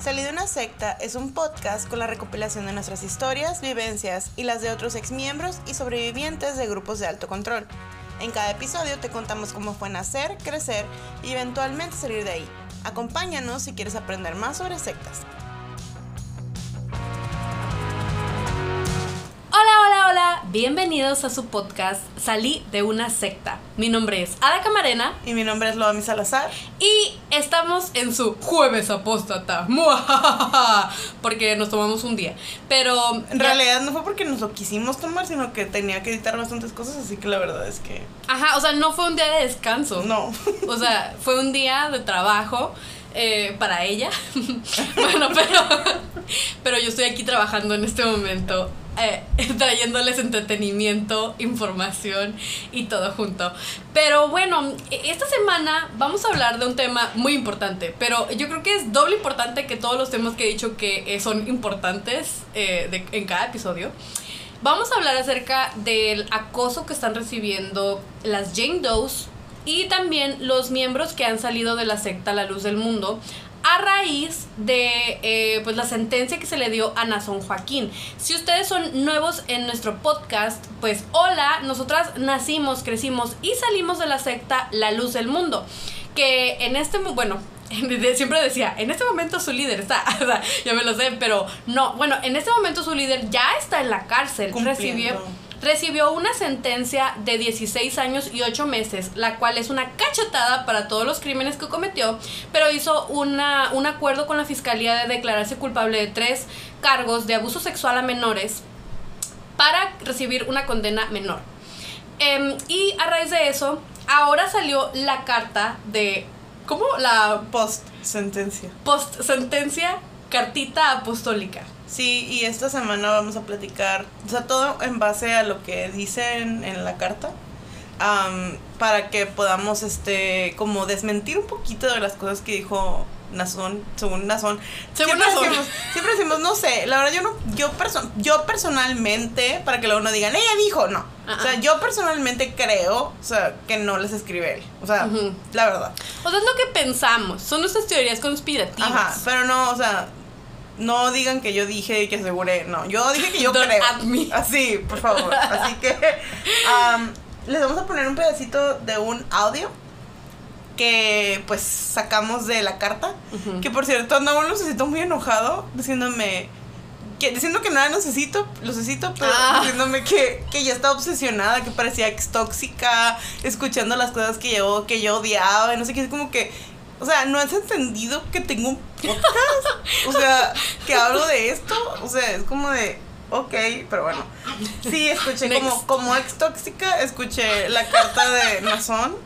Salí de una secta es un podcast con la recopilación de nuestras historias, vivencias y las de otros exmiembros y sobrevivientes de grupos de alto control. En cada episodio te contamos cómo fue nacer, crecer y eventualmente salir de ahí. Acompáñanos si quieres aprender más sobre sectas. bienvenidos a su podcast Salí de una secta. Mi nombre es Ada Camarena. Y mi nombre es Loami Salazar. Y estamos en su jueves apóstata. Porque nos tomamos un día. Pero... En realidad no fue porque nos lo quisimos tomar, sino que tenía que editar bastantes cosas, así que la verdad es que... Ajá, o sea, no fue un día de descanso. No. O sea, fue un día de trabajo. Eh, para ella. bueno, pero, pero yo estoy aquí trabajando en este momento eh, trayéndoles entretenimiento, información y todo junto. Pero bueno, e, esta semana vamos a hablar de un tema muy importante, pero yo creo que es doble importante que todos los temas que he dicho que eh, son importantes eh, en cada episodio. Vamos a hablar acerca del acoso que están recibiendo las Jane Does y también los miembros que han salido de la secta La Luz del Mundo a raíz de eh, pues la sentencia que se le dio a Nazón Joaquín. Si ustedes son nuevos en nuestro podcast, pues hola, nosotras nacimos, crecimos y salimos de la secta La Luz del Mundo. Que en este, bueno, siempre decía, en este momento su líder está, ya me lo sé, pero no, bueno, en este momento su líder ya está en la cárcel, recibió recibió una sentencia de 16 años y 8 meses, la cual es una cachetada para todos los crímenes que cometió, pero hizo una, un acuerdo con la fiscalía de declararse culpable de tres cargos de abuso sexual a menores para recibir una condena menor. Em, y a raíz de eso, ahora salió la carta de... ¿Cómo? La... Post sentencia. Post sentencia, cartita apostólica. Sí, y esta semana vamos a platicar, o sea, todo en base a lo que dicen en la carta, para que podamos, este, como desmentir un poquito de las cosas que dijo Nazón, según Nazón. Según siempre Nazón. Decimos, siempre decimos, no sé, la verdad yo no, yo, yo personalmente, para que luego no digan, ella dijo, no. O sea, yo personalmente creo, o sea, que no les escribe él. O sea, la verdad. O sea, es lo que pensamos, son nuestras teorías conspirativas. Ajá, pero no, o sea, no digan que yo dije y que aseguré. No, yo dije que yo creo. Así, por favor. Así que les vamos a poner un pedacito de un audio que pues sacamos de la carta. Que por cierto andaba un lucecito muy enojado diciéndome que diciendo que nada necesito, lo necesito, pero ah. diciéndome que, que ya está obsesionada, que parecía ex tóxica, escuchando las cosas que yo, que yo odiaba, y no sé qué, es como que o sea, ¿no has entendido que tengo un podcast? O sea, que hablo de esto. O sea, es como de, ok, pero bueno. Sí, escuché como, como ex tóxica, escuché la carta de Nazón.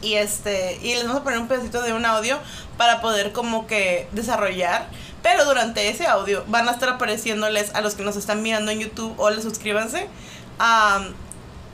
Y este, y les vamos a poner un pedacito de un audio para poder como que desarrollar. Pero durante ese audio van a estar apareciéndoles a los que nos están mirando en YouTube o les suscríbanse.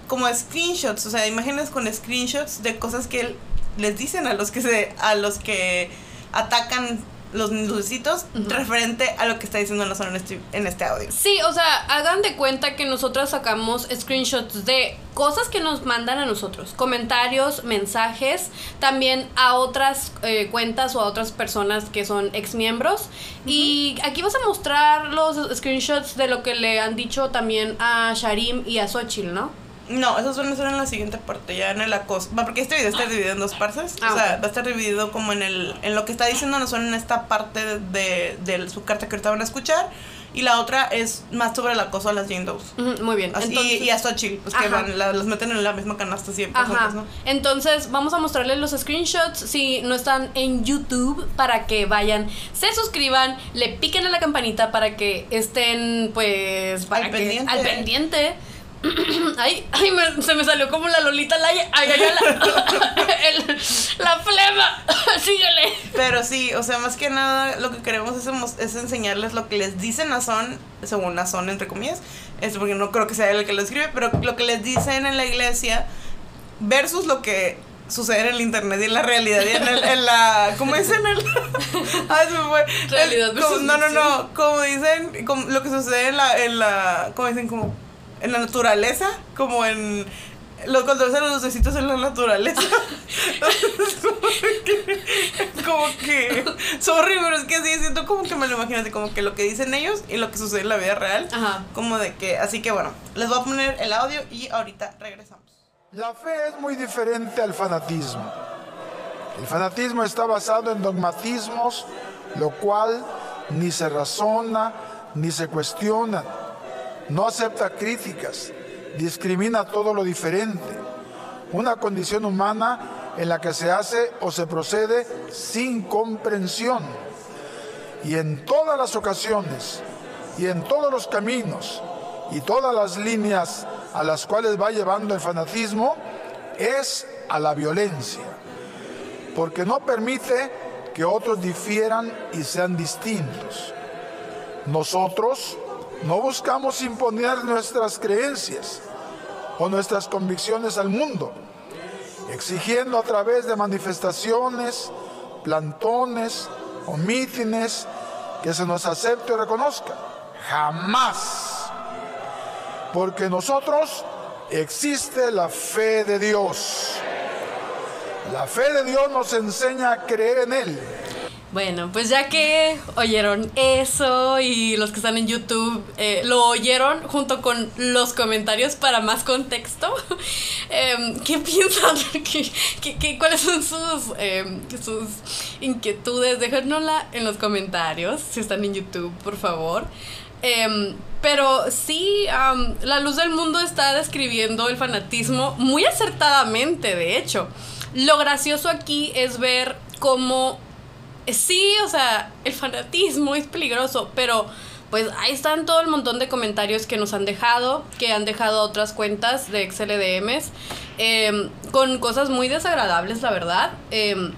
como screenshots, o sea, imágenes con screenshots de cosas que él les dicen a los que se a los que atacan los lucecitos referente a lo que está diciendo Nazón en este, en este audio. Sí, o sea, hagan de cuenta que nosotros sacamos screenshots de cosas que nos mandan a nosotros, comentarios, mensajes, también a otras eh, cuentas o a otras personas que son ex miembros. Y aquí vas a mostrar los screenshots de lo que le han dicho también a Sharim y a Xochitl, ¿no? No, esos van a ser en la siguiente parte, ya en el acoso. Porque este video está dividido en dos partes. Ah, o sea, va a estar dividido como en el en lo que está diciendo no son en esta parte de, de, su carta que ahorita van a escuchar. Y la otra es más sobre el acoso a las Jane muy bien. Entonces, y, a Xochitl, pues que van, las meten en la misma canasta siempre. Ajá. Entonces, vamos a mostrarles los screenshots si no están en YouTube para que vayan, se suscriban, le piquen a la campanita para que estén, pues, al pendiente. Al pendiente ay, ay se me salió como la Lolita la, ay, ay, la, la flema. Síguele. Pero sí, o sea, más que nada lo que queremos es, es enseñarles lo que les dicen a Son, según Nazón, entre comillas. Es porque no creo que sea él el que lo escribe, pero lo que les dicen en la iglesia versus lo que sucede en el internet y en la realidad y en, el, en la ¿cómo dicen? El, ay, se me fue. Realidad no, no, no, como dicen, como lo que sucede en la, en la, ¿cómo dicen? Como en la naturaleza, como en los cuando ves los lucecitos en la naturaleza. como que, sorry, pero es que así siento como que me lo imagino, así como que lo que dicen ellos y lo que sucede en la vida real. Ajá. Como de que, así que bueno, les voy a poner el audio y ahorita regresamos. La fe es muy diferente al fanatismo. El fanatismo está basado en dogmatismos, lo cual ni se razona ni se cuestiona, no acepta críticas, discrimina todo lo diferente. Una condición humana en la que se hace o se procede sin comprensión. Y en todas las ocasiones, y en todos los caminos, y todas las líneas a las cuales va llevando el fanatismo, es a la violencia. Porque no permite que otros difieran y sean distintos. Nosotros no buscamos imponer nuestras creencias o nuestras convicciones al mundo, exigiendo a través de manifestaciones, plantones o mítines que se nos acepte o reconozca. Jamás. Porque nosotros existe la fe de Dios. La fe de Dios nos enseña a creer en Él bueno, pues ya que oyeron eso y los que están en YouTube eh, lo oyeron junto con los comentarios para más contexto, em, ¿qué piensan? ¿Qué, cuáles son sus, em, sus inquietudes? Déjanosla en los comentarios si están en YouTube, por favor. Em, pero sí, la luz del mundo está describiendo el fanatismo muy acertadamente, de hecho. Lo gracioso aquí es ver cómo sí, o sea, el fanatismo es peligroso, pero pues ahí están todo el montón de comentarios que nos han dejado, que han dejado otras cuentas de XLDMs, em, con cosas muy desagradables, la verdad. Em,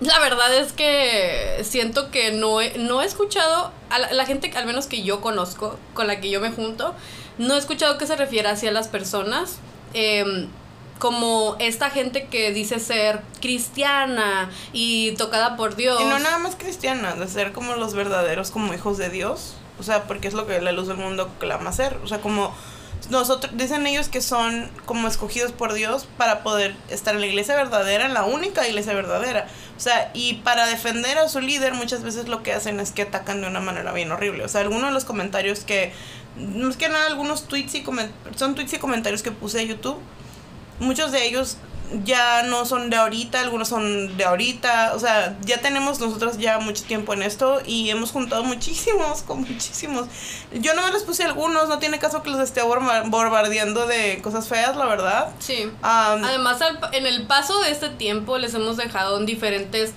la verdad es que siento que no he, no he escuchado, a la, gente al menos que yo conozco, con la que yo me junto, no he escuchado que se refiera hacia las personas. Eh, como esta gente que dice ser cristiana y tocada por Dios. Y no nada más cristiana, de ser como los verdaderos como hijos de Dios. O sea, porque es lo que la luz del mundo clama ser. O sea, como nosotros, dicen ellos que son como escogidos por Dios para poder estar en la iglesia verdadera, en la única iglesia verdadera. O sea, y para defender a su líder muchas veces lo que hacen es que atacan de una manera bien horrible. O sea, algunos de los comentarios que, más que nada algunos tweets y son tweets y comentarios que puse a YouTube muchos de ellos ya no son de ahorita, algunos son de ahorita, o sea, ya tenemos nosotros ya mucho tiempo en esto y hemos juntado muchísimos, con muchísimos. Yo no me les puse algunos, no tiene caso que los esté bombardeando de cosas feas, la verdad. Sí. Además, en el paso de este tiempo les hemos dejado en diferentes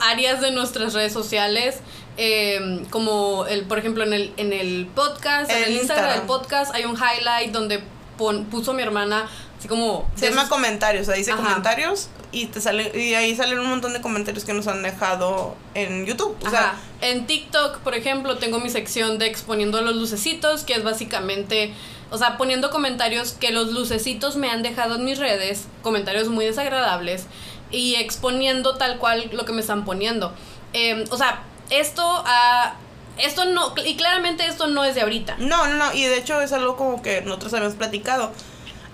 áreas de nuestras redes sociales. Em, como el, por ejemplo, en el, en el podcast, en el Instagram, Instagram del podcast hay un highlight donde puso mi hermana como... Se llama comentarios, o sea, dice comentarios y te sale y ahí salen un montón de comentarios que nos han dejado en YouTube. O sea, en TikTok, por ejemplo, tengo mi sección de exponiendo los lucecitos, que es básicamente, o sea, poniendo comentarios que los lucecitos me han dejado en mis redes, comentarios muy desagradables, y exponiendo tal cual lo que me están poniendo. Em, o sea, esto a esto no, y claramente esto no es de ahorita. No, no, no, y de hecho es algo como que nosotros habíamos platicado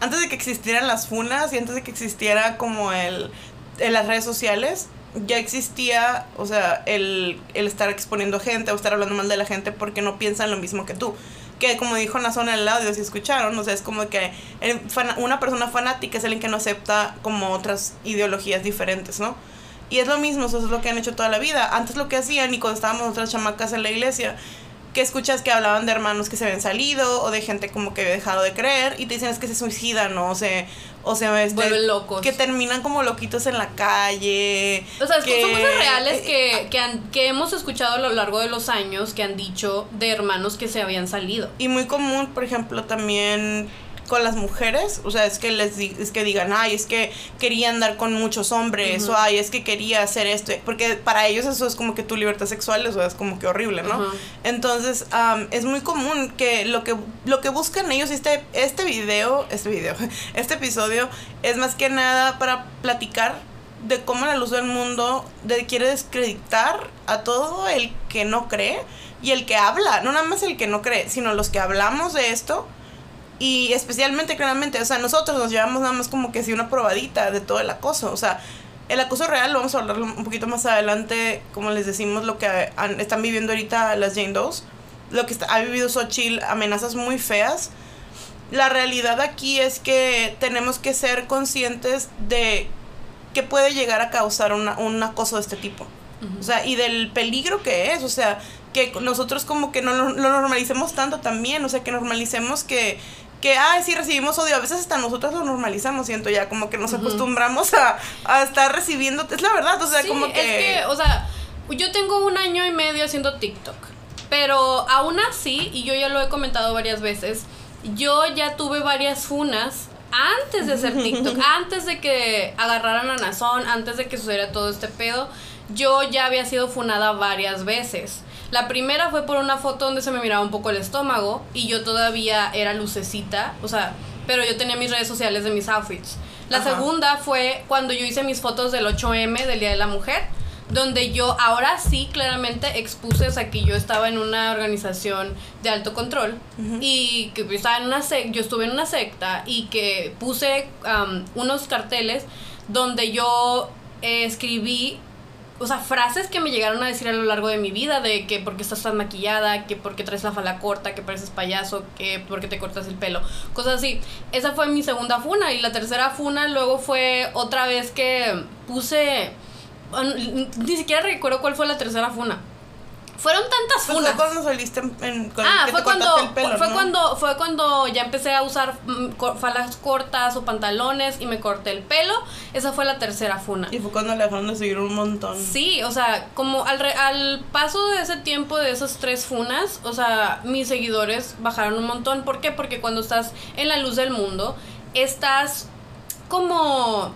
antes de que existieran las funas y antes de que existiera como el, en las redes sociales, ya existía, o sea, el, el estar exponiendo gente o estar hablando mal de la gente porque no piensan lo mismo que tú. Que como dijo zona en el audio, si escucharon, o sea, es como que una persona fanática es alguien que no acepta como otras ideologías diferentes, ¿no? Y es lo mismo, eso es lo que han hecho toda la vida. Antes lo que hacían y cuando estábamos otras chamacas en la iglesia, que escuchas que hablaban de hermanos que se habían salido o de gente como que había dejado de creer y te dicen es que se suicidan ¿no? o se o sea este, vuelven locos que terminan como loquitos en la calle o sea que, son cosas reales eh, que, que, han, que hemos escuchado a lo largo de los años que han dicho de hermanos que se habían salido y muy común por ejemplo también con las mujeres, o sea, es que les es que digan, ay, es que quería andar con muchos hombres, o ay, es que quería hacer esto, porque para ellos eso es como que tu libertad sexual, eso es como que horrible, ¿no? Entonces, es muy común que lo que lo que buscan ellos, este, este video, este video, este episodio, es más que nada para platicar de cómo la luz del mundo de, quiere descreditar a todo el que no cree y el que habla, no nada más el que no cree, sino los que hablamos de esto y especialmente, claramente, o sea, nosotros nos llevamos nada más como que si una probadita de todo el acoso. O sea, el acoso real, lo vamos a hablar un poquito más adelante, como les decimos, lo que están viviendo ahorita las Jane Does, lo que ha vivido Xochitl, amenazas muy feas. La realidad aquí es que tenemos que ser conscientes de que puede llegar a causar un acoso de este tipo. O sea, y del peligro que es, o sea, que nosotros como que no lo, normalicemos tanto también, o sea, que normalicemos que, que, ay, sí, recibimos odio, a veces hasta nosotros lo normalizamos, siento ya, como que nos acostumbramos a, a, estar recibiendo, es la verdad, o sea, como que... Es que, o sea, yo tengo un año y medio haciendo TikTok, pero aún así, y yo ya lo he comentado varias veces, yo ya tuve varias funas antes de hacer TikTok, antes de que agarraran a Nazón, antes de que sucediera todo este pedo, yo ya había sido funada varias veces. La primera fue por una foto donde se me miraba un poco el estómago y yo todavía era lucecita, o sea, pero yo tenía mis redes sociales de mis outfits. La segunda fue cuando yo hice mis fotos del 8M del Día de la Mujer, donde yo ahora sí claramente expuse, o sea, que yo estaba en una organización de alto control y que yo estaba en una secta, yo estuve en una secta y que puse unos carteles donde yo escribí o sea, frases que me llegaron a decir a lo largo de mi vida, de que porque estás tan maquillada, que porque traes la fala corta, que pareces payaso, que porque te cortas el pelo, cosas así. Esa fue mi segunda funa y la tercera funa luego fue otra vez que puse, ni siquiera recuerdo cuál fue la tercera funa. Fueron tantas pues funas. Fue cuando saliste en, ah, fue cuando, fue cuando fue cuando ya empecé a usar mm, falas cortas o pantalones y me corté el pelo. Esa fue la tercera funa. Y fue cuando le dejaron de seguir un montón. Sí, o sea, como al, al paso de ese tiempo de esas tres funas, o sea, mis seguidores bajaron un montón. ¿Por qué? Porque cuando estás en la luz del mundo, estás como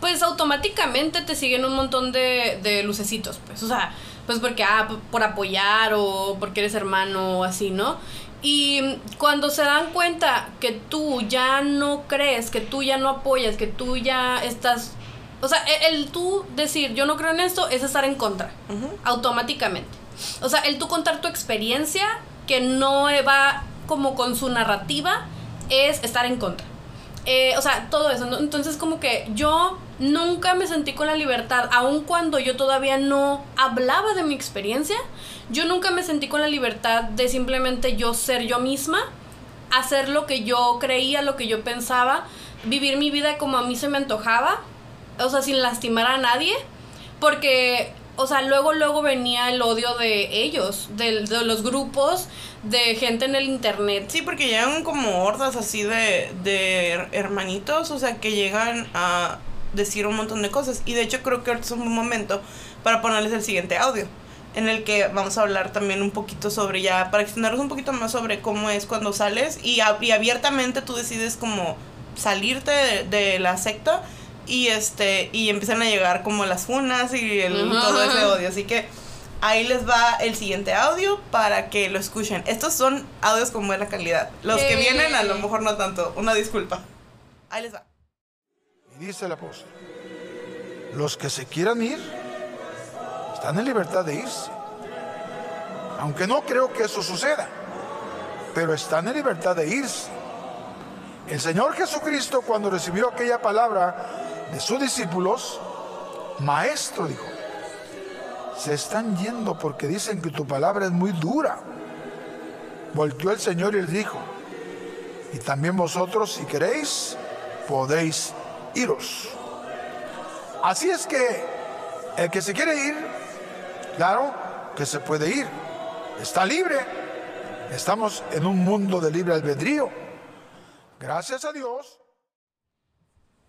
pues automáticamente te siguen un montón de, de lucecitos, pues, o sea, pues porque, ah, por apoyar o porque eres hermano o así, ¿no? Y cuando se dan cuenta que tú ya no crees, que tú ya no apoyas, que tú ya estás... O sea, e, el, tú decir yo no creo en esto es estar en contra, automáticamente. O sea, el tú contar tu experiencia que no va como con su narrativa es estar en contra. Eh, o sea, todo eso. Entonces como que yo nunca me sentí con la libertad, aun cuando yo todavía no hablaba de mi experiencia, yo nunca me sentí con la libertad de simplemente yo ser yo misma, hacer lo que yo creía, lo que yo pensaba, vivir mi vida como a mí se me antojaba, o sea, sin lastimar a nadie, porque, o sea, luego, luego venía el odio de ellos, de, de los grupos, de gente en el internet. Sí, porque llegan como hordas así de, de hermanitos, o sea, que llegan a decir un montón de cosas. Y de hecho creo que ahorita es un buen momento para ponerles el siguiente audio, en el que vamos a hablar también un poquito sobre ya, para extendernos un poquito más sobre cómo es cuando sales y, y abiertamente tú decides como salirte de, la secta y este y empiezan a llegar como las funas y el, todo ese odio. Así que ahí les va el siguiente audio para que lo escuchen. Estos son audios con buena calidad. Los que vienen a lo mejor no tanto. Una disculpa. Ahí les va. Y dice el apóstol, los que se quieran ir están en libertad de irse. Aunque no creo que eso suceda, pero están en libertad de irse. El Señor Jesucristo cuando recibió aquella palabra de sus discípulos, maestro dijo, se están yendo porque dicen que tu palabra es muy dura. Volteó el Señor y les dijo, y también vosotros si queréis, podéis iros. Así es que el que se quiere ir, claro que se puede ir. Está libre. Estamos en un mundo de libre albedrío. Gracias a Dios.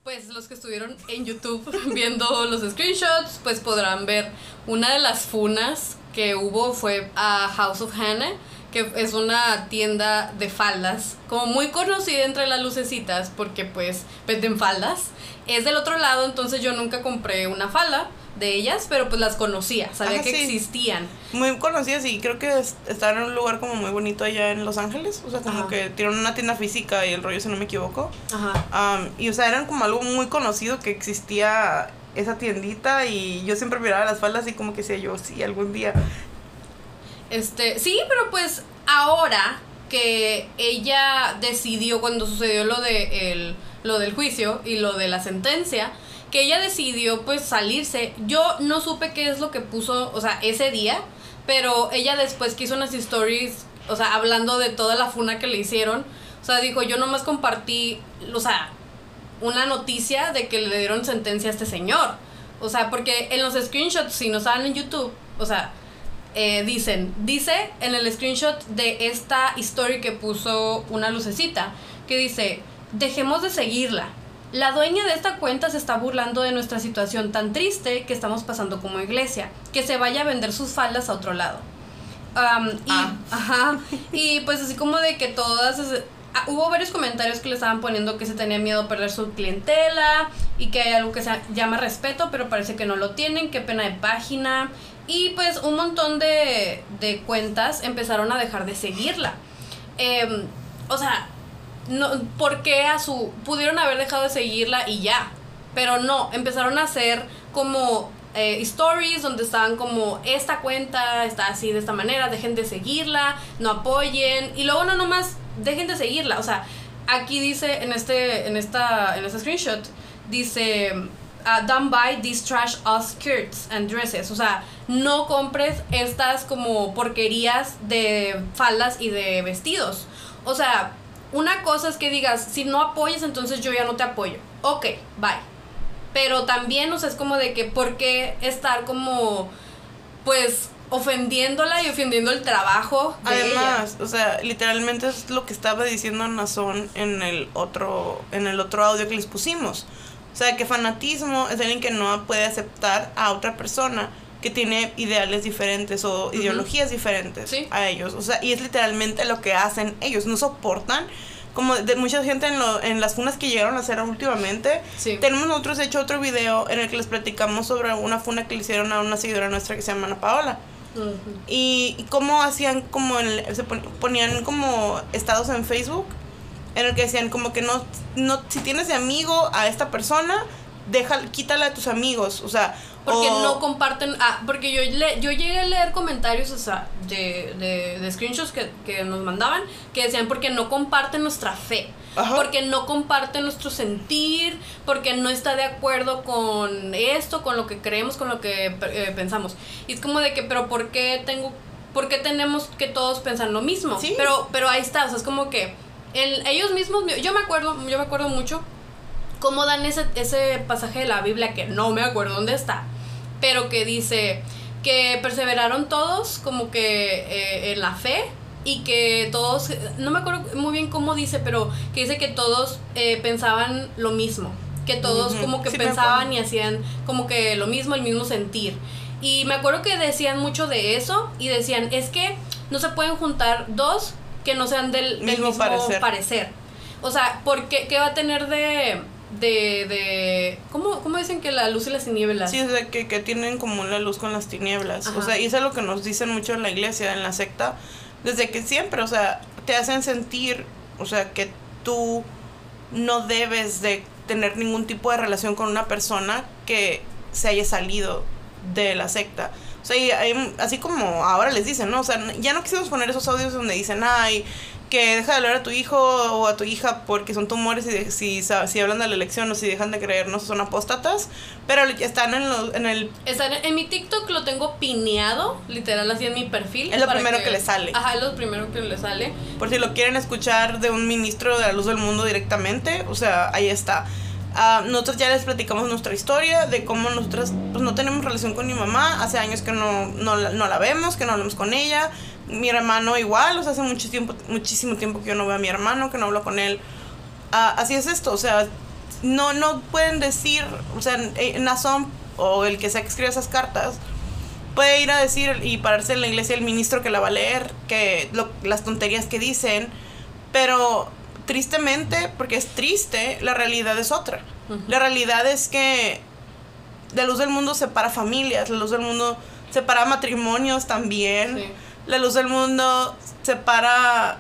Pues los que estuvieron en YouTube viendo los screenshots, pues podrán ver una de las funas que hubo fue a House of Hannah que es una tienda de faldas, como muy conocida entre las lucecitas, porque pues venden faldas. Es del otro lado, entonces yo nunca compré una falda de ellas, pero pues las conocía, sabía que existían. Muy conocidas y creo que están en un lugar como muy bonito allá en Los Ángeles, o sea, como que tienen una tienda física y el rollo, si no me equivoco. Ajá. y o sea, eran como algo muy conocido que existía esa tiendita y yo siempre miraba las faldas y como que decía yo, sí, algún día este, sí, pero pues ahora que ella decidió cuando sucedió lo de el, lo del juicio y lo de la sentencia, que ella decidió pues salirse. Yo no supe qué es lo que puso, o sea, ese día, pero ella después que hizo unas stories, o sea, hablando de toda la funa que le hicieron, o sea, dijo, yo nomás compartí, o sea, una noticia de que le dieron sentencia a este señor. O sea, porque en los screenshots, si no saben en YouTube, o sea, eh, dicen, dice en el screenshot de esta historia que puso una lucecita, que dice, dejemos de seguirla. La dueña de esta cuenta se está burlando de nuestra situación tan triste que estamos pasando como iglesia. Que se vaya a vender sus faldas a otro lado. y, ah. ajá, y pues así como de que todas... Ah, hubo varios comentarios que le estaban poniendo que se tenía miedo a perder su clientela y que hay algo que se llama respeto, pero parece que no lo tienen, qué pena de página. Y pues un montón de, de cuentas empezaron a dejar de seguirla. Em, o sea, no, ¿por qué a su... pudieron haber dejado de seguirla y ya? Pero no, empezaron a hacer como eh, stories donde estaban como esta cuenta está así de esta manera, dejen de seguirla, no apoyen y luego no nomás dejen de seguirla, o sea, aquí dice en este en esta en este screenshot dice uh, don't buy these trash us skirts and dresses, o sea, no compres estas como porquerías de faldas y de vestidos. O sea, una cosa es que digas, si no apoyas, entonces yo ya no te apoyo. Ok, bye. Pero también, o sea, es como de que, ¿por qué estar como, pues, ofendiéndola y ofendiendo el trabajo de Además, o sea, literalmente es lo que estaba diciendo Nazón en el otro, en el otro audio que les pusimos. O sea, que fanatismo es alguien que no puede aceptar a otra persona que tiene ideales diferentes o ideologías diferentes a ellos. O sea, y es literalmente lo que hacen ellos. No soportan como de mucha gente en, lo, en las funas que llegaron a hacer últimamente. Tenemos nosotros hecho otro video en el que les platicamos sobre una funa que le hicieron a una seguidora nuestra que se llama Ana Paola. y, cómo hacían como se ponían como estados en Facebook en el que decían como que no, no si tienes de amigo a esta persona deja, quítala de tus amigos, o sea... Porque no comparten, ah, porque yo, le, yo llegué a leer comentarios, o sea, de, de, de screenshots que, que, nos mandaban, que decían porque no comparten nuestra fe, porque no comparten nuestro sentir, porque no está de acuerdo con esto, con lo que creemos, con lo que eh, pensamos. Y es como de que, pero ¿por qué tengo, por qué tenemos que todos pensar lo mismo? ¿Sí? Pero, pero ahí está, o sea, es como que el, ellos mismos, yo me acuerdo, yo me acuerdo mucho cómo dan ese, ese pasaje de la Biblia que no me acuerdo dónde está, pero que dice que perseveraron todos como que eh, en la fe y que todos, no me acuerdo muy bien cómo dice, pero que dice que todos eh, pensaban lo mismo, que todos como que pensaban y hacían como que lo mismo, el mismo sentir. Y me acuerdo que decían mucho de eso y decían, es que no se pueden juntar dos que no sean del mismo, parecer. parecer. O sea, porque ¿qué va a tener de de, de ¿cómo, ¿cómo, dicen que la luz y las tinieblas? Sí, o que, que tienen como la luz con las tinieblas. O sea, y eso es lo que nos dicen mucho en la iglesia, en la secta, desde que siempre, o sea, te hacen sentir, o sea, que tú no debes de tener ningún tipo de relación con una persona que se haya salido de la secta. O sea, así como ahora les dicen, ¿no? O sea, ya no quisimos poner esos audios donde dicen, ay, que deja de hablar a tu hijo o a tu hija porque son tumores y si, si hablan de la elección o si dejan de creernos son apóstatas, pero están en, lo, en el... Están en mi TikTok lo tengo pineado, literal así en mi perfil. Es lo primero que, le sale. Ajá, es lo primero que le sale. Por si lo quieren escuchar de un ministro de la luz del mundo directamente, o sea, ahí está. Uh, nosotros ya les platicamos nuestra historia de cómo nosotras pues, no tenemos relación con mi mamá, hace años que no, no, no la vemos, que no hablamos con ella, mi hermano igual, o sea, hace mucho tiempo, muchísimo tiempo que yo no veo a mi hermano, que no hablo con él. Ah, así es esto, o sea, no, no pueden decir, o sea, Nazón o el que sea que escribe esas cartas, puede ir a decir y pararse en la iglesia el ministro que la va a leer, que las tonterías que dicen, pero tristemente, porque es triste, la realidad es otra. La realidad es que la luz del mundo separa familias, la luz del mundo separa matrimonios también. Sí la luz del mundo separa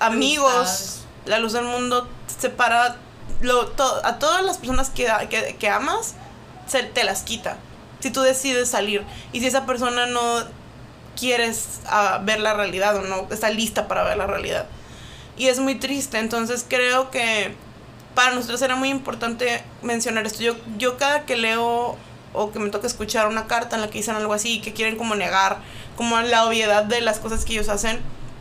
amigos. La luz del mundo separa lo, a todas las personas que, que, amas, se, te las quita. Si tú decides salir. Y si esa persona no quieres uh, ver la realidad o no está lista para ver la realidad. Y es muy triste. Entonces creo que para nosotros era muy importante mencionar esto. Yo, yo cada que leo o que me toca escuchar una carta en la que dicen algo así y que quieren como negar como la obviedad de las cosas que ellos hacen,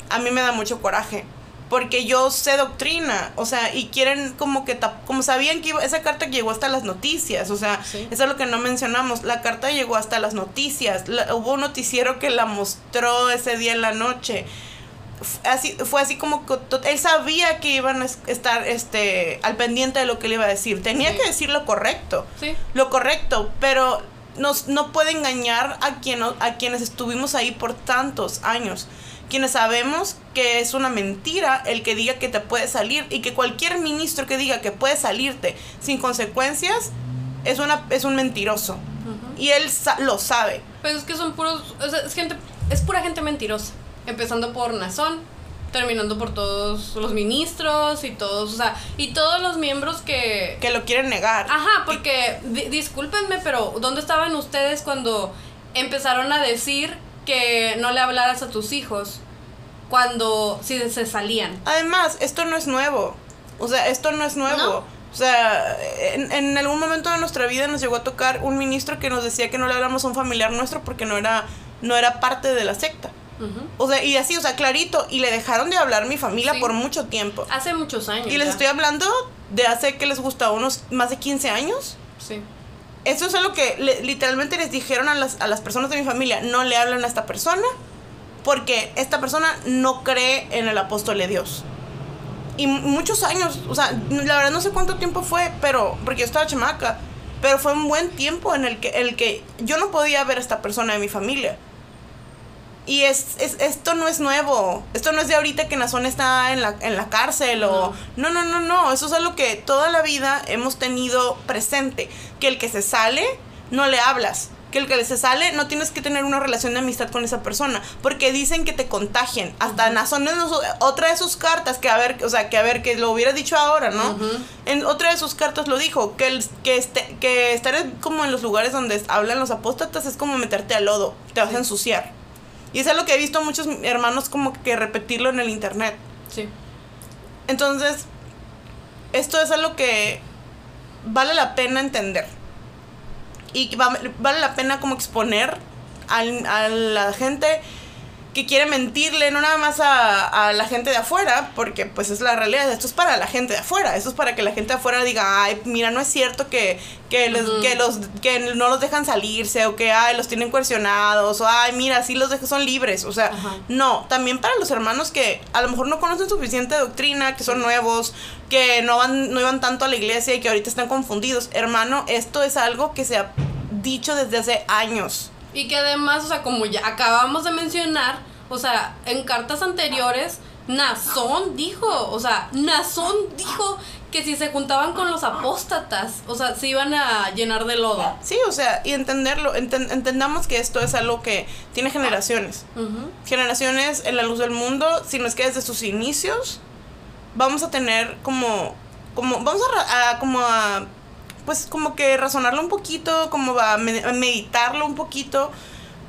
a mí me da mucho coraje. Porque yo sé doctrina, o sea, y quieren como que, como sabían que esa carta llegó hasta las noticias, o sea, eso es lo que no mencionamos, la carta llegó hasta las noticias, hubo un noticiero que la mostró ese día en la noche, así fue así como que él sabía que iban a estar este al pendiente de lo que le iba a decir. Tenía que decir lo correcto. Sí. lo correcto pero nos, no puede engañar a quien a quienes estuvimos ahí por tantos años quienes sabemos que es una mentira el que diga que te puede salir y que cualquier ministro que diga que puede salirte sin consecuencias es una es un mentiroso. Y él lo sabe. Pues es que son puros es gente es pura gente mentirosa empezando por Nazón, terminando por todos los ministros y todos, o sea, y todos los miembros que... Que lo quieren negar. Ajá, porque discúlpenme, pero ¿dónde estaban ustedes cuando empezaron a decir que no le hablaras a tus hijos cuando si se salían? Además, esto no es nuevo. O sea, esto no es nuevo. O sea, en, en, algún momento de nuestra vida nos llegó a tocar un ministro que nos decía que no le hablamos a un familiar nuestro porque no era, no era parte de la secta. O sea, y así, o sea, clarito. Y le dejaron de hablar mi familia por mucho tiempo. Hace muchos años. Y les estoy hablando de hace que les gusta unos más de 15 años. Sí. Eso es algo que literalmente les dijeron a las, a las personas de mi familia, no le hablan a esta persona porque esta persona no cree en el apóstol de Dios. Y muchos años, o sea, la verdad no sé cuánto tiempo fue, pero, porque yo estaba chamaca, pero fue un buen tiempo en el que, el que yo no podía ver a esta persona de mi familia. Y es, es, esto no es nuevo. Esto no es de ahorita que Nazón está en la, en la cárcel o... No. no, no, no, Eso es algo que toda la vida hemos tenido presente. Que el que se sale, no le hablas. Que el que se sale, no tienes que tener una relación de amistad con esa persona. Porque dicen que te contagien. Hasta Nazón es otra de sus cartas, que a ver, o sea, que a ver, que lo hubiera dicho ahora, ¿no? En otra de sus cartas lo dijo. Que, el, que, este, que estar como en los lugares donde hablan los apóstatas es como meterte al lodo. Te vas a ensuciar. Y es algo que he visto muchos hermanos como que repetirlo en el internet. Sí. Entonces, esto es algo que vale la pena entender. Y vale la pena como exponer a la gente que quiere mentirle, no nada más a, la gente de afuera, porque pues es la realidad, esto es para la gente de afuera, esto es para que la gente de afuera diga, ay, mira, no es cierto que, que, que, los, que no los dejan salirse, o que, ay, los tienen coercionados, o, ay, mira, sí los dejan, son libres, o sea, no, también para los hermanos que a lo mejor no conocen suficiente doctrina, que son nuevos, que no, van, no iban tanto a la iglesia y que ahorita están confundidos, hermano, esto es algo que se ha dicho desde hace años. Y que además, o sea, como ya acabamos de mencionar, o sea, en cartas anteriores, Nazón dijo, o sea, Nazón dijo que si se juntaban con los apóstatas, o sea, se iban a llenar de lodo. Sí, o sea, y entenderlo, entendamos que esto es algo que tiene generaciones. Generaciones en la luz del mundo, si no es que desde sus inicios, vamos a tener como, como, vamos a, como a pues como que razonarlo un poquito, como a, meditarlo un poquito.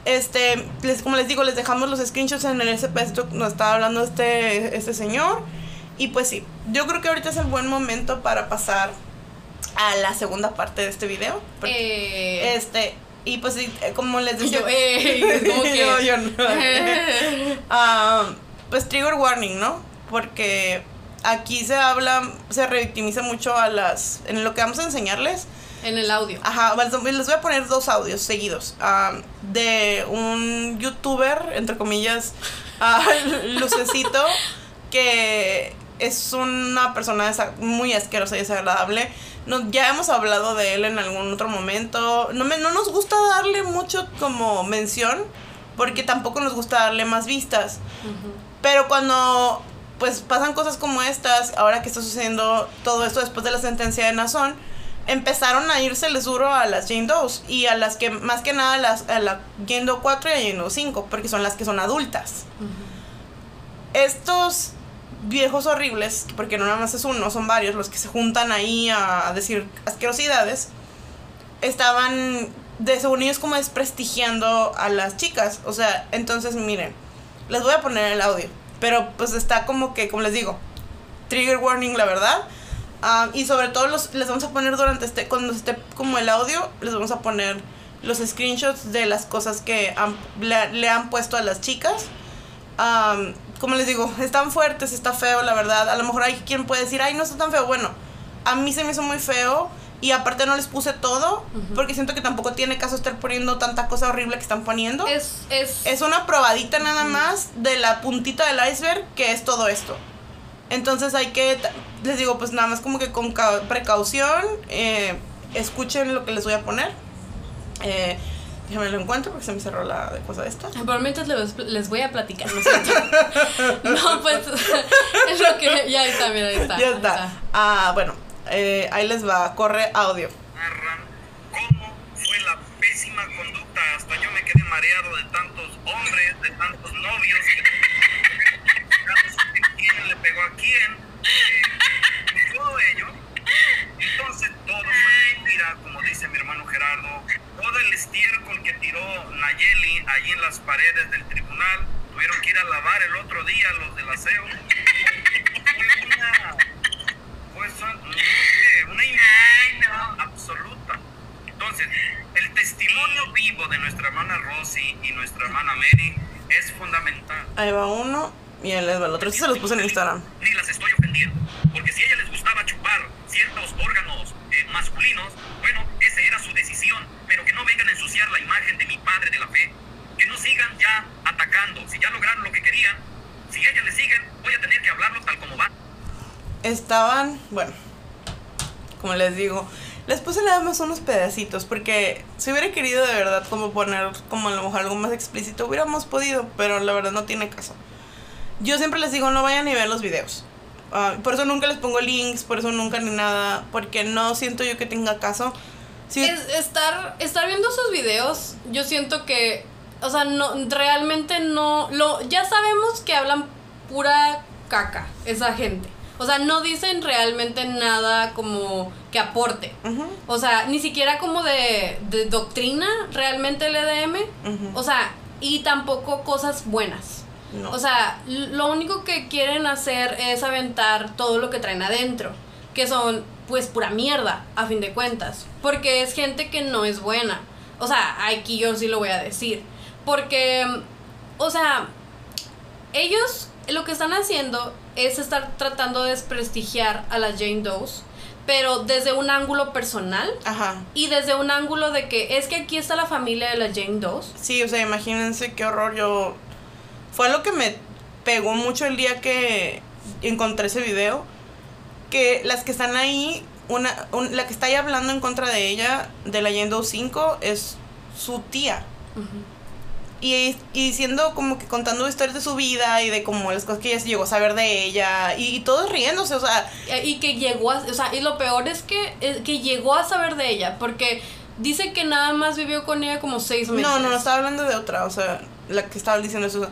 Este, les, como les digo, les dejamos los screenshots en el SP, esto nos estaba hablando este, este señor. Y pues sí, yo creo que ahorita es el buen momento para pasar a la segunda parte de este video. Eh. Este, y pues sí, eh, como les decía. Yo, eh, yo, no. Pues trigger warning, ¿no? Porque aquí se habla, se revictimiza mucho a las, en lo que vamos a enseñarles. En el audio. Ajá, les voy a poner dos audios seguidos. de un youtuber, entre comillas, Lucecito, que es una persona muy asquerosa y desagradable. No, ya hemos hablado de él en algún otro momento. No, me, no nos gusta darle mucho como mención, porque tampoco nos gusta darle más vistas. Pero cuando pues pasan cosas como estas, ahora que está sucediendo todo esto después de la sentencia de Nazón, empezaron a irse les duro a las Jane 2 y a las que más que nada las, a la Jane Doe 4 y a Jane Doe 5, porque son las que son adultas. Estos viejos horribles, porque no nada más es uno, son varios los que se juntan ahí a decir asquerosidades, estaban de según ellos como desprestigiando a las chicas. O sea, entonces miren, les voy a poner el audio. Pero pues está como que, como les digo, trigger warning, la verdad. Ah, y sobre todo los, les vamos a poner durante este, cuando esté como el audio, les vamos a poner los screenshots de las cosas que le, han puesto a las chicas. como les digo, están fuertes, está feo, la verdad. A lo mejor hay quien puede decir, ay, no está tan feo. Bueno, a mí se me hizo muy feo y aparte no les puse todo porque siento que tampoco tiene caso estar poniendo tanta cosa horrible que están poniendo. Es, es... es una probadita nada más de la puntita del iceberg que es todo esto. Entonces hay que, les digo, pues nada más como que con precaución, eh, escuchen lo que les voy a poner. Eh, déjame lo encuentro porque se me cerró la cosa esta. Por mientras les, voy a platicar, ¿no No, pues es lo que ya está, mira, ahí está. Ya está. Ah, bueno, eh, ahí les va, corre audio. ¿Cómo fue la pésima conducta? Hasta yo me quedé mareado de tantos hombres, de tantos novios. ¿Quién le pegó a quién? Eh, todo ello. Entonces todo fue mentira, como dice mi hermano Gerardo. Todo el estiércol que tiró Nayeli allí en las paredes del tribunal. Tuvieron que ir a lavar el otro día los del aseo. Fue una una imagen absoluta. Entonces, el testimonio vivo de nuestra hermana Rosy y nuestra hermana Mary es fundamental. Ahí va uno y él va el otro. Se los puse en Instagram. Ni las estoy ofendiendo, porque si a ella les gustaba chupar ciertos órganos eh, masculinos, bueno, esa era su decisión, pero que no vengan a ensuciar la imagen de mi padre de la fe, que no sigan ya atacando. Si ya lograron lo que querían, si a ella le siguen, voy a tener que hablarlo tal como va estaban, bueno, como les digo, les puse nada más unos pedacitos porque si hubiera querido de verdad como poner como a lo algo más explícito hubiéramos podido, pero la verdad no tiene caso. Yo siempre les digo no vayan ni ver los videos. Ah, por eso nunca les pongo links, por eso nunca ni nada, porque no siento yo que tenga caso. Si estar, estar viendo sus videos, yo siento que, o sea, no, realmente no, lo, ya sabemos que hablan pura caca esa gente. O sea, no dicen realmente nada como que aporte. O sea, ni siquiera como de, doctrina realmente el EDM. O sea, y tampoco cosas buenas. O sea, lo único que quieren hacer es aventar todo lo que traen adentro. Que son, pues, pura mierda, a fin de cuentas. Porque es gente que no es buena. O sea, aquí yo sí lo voy a decir. Porque, o sea, ellos lo que están haciendo es estar tratando de desprestigiar a las Jane Doe's, pero desde un ángulo personal Ajá. y desde un ángulo de que es que aquí está la familia de las Jane Doe's. Sí, o sea, imagínense qué horror yo... Fue lo que me pegó mucho el día que encontré ese video, que las que están ahí, una, la que está ahí hablando en contra de ella, de la Jane Doe 5, es su tía y, y diciendo como que contando historias de su vida y de como las cosas que ella llegó a saber de ella y, todos riéndose, o sea. Y que llegó a, o sea, y lo peor es que, que llegó a saber de ella, porque dice que nada más vivió con ella como seis meses. No, no, no, estaba hablando de otra, o sea, la que estaba diciendo eso.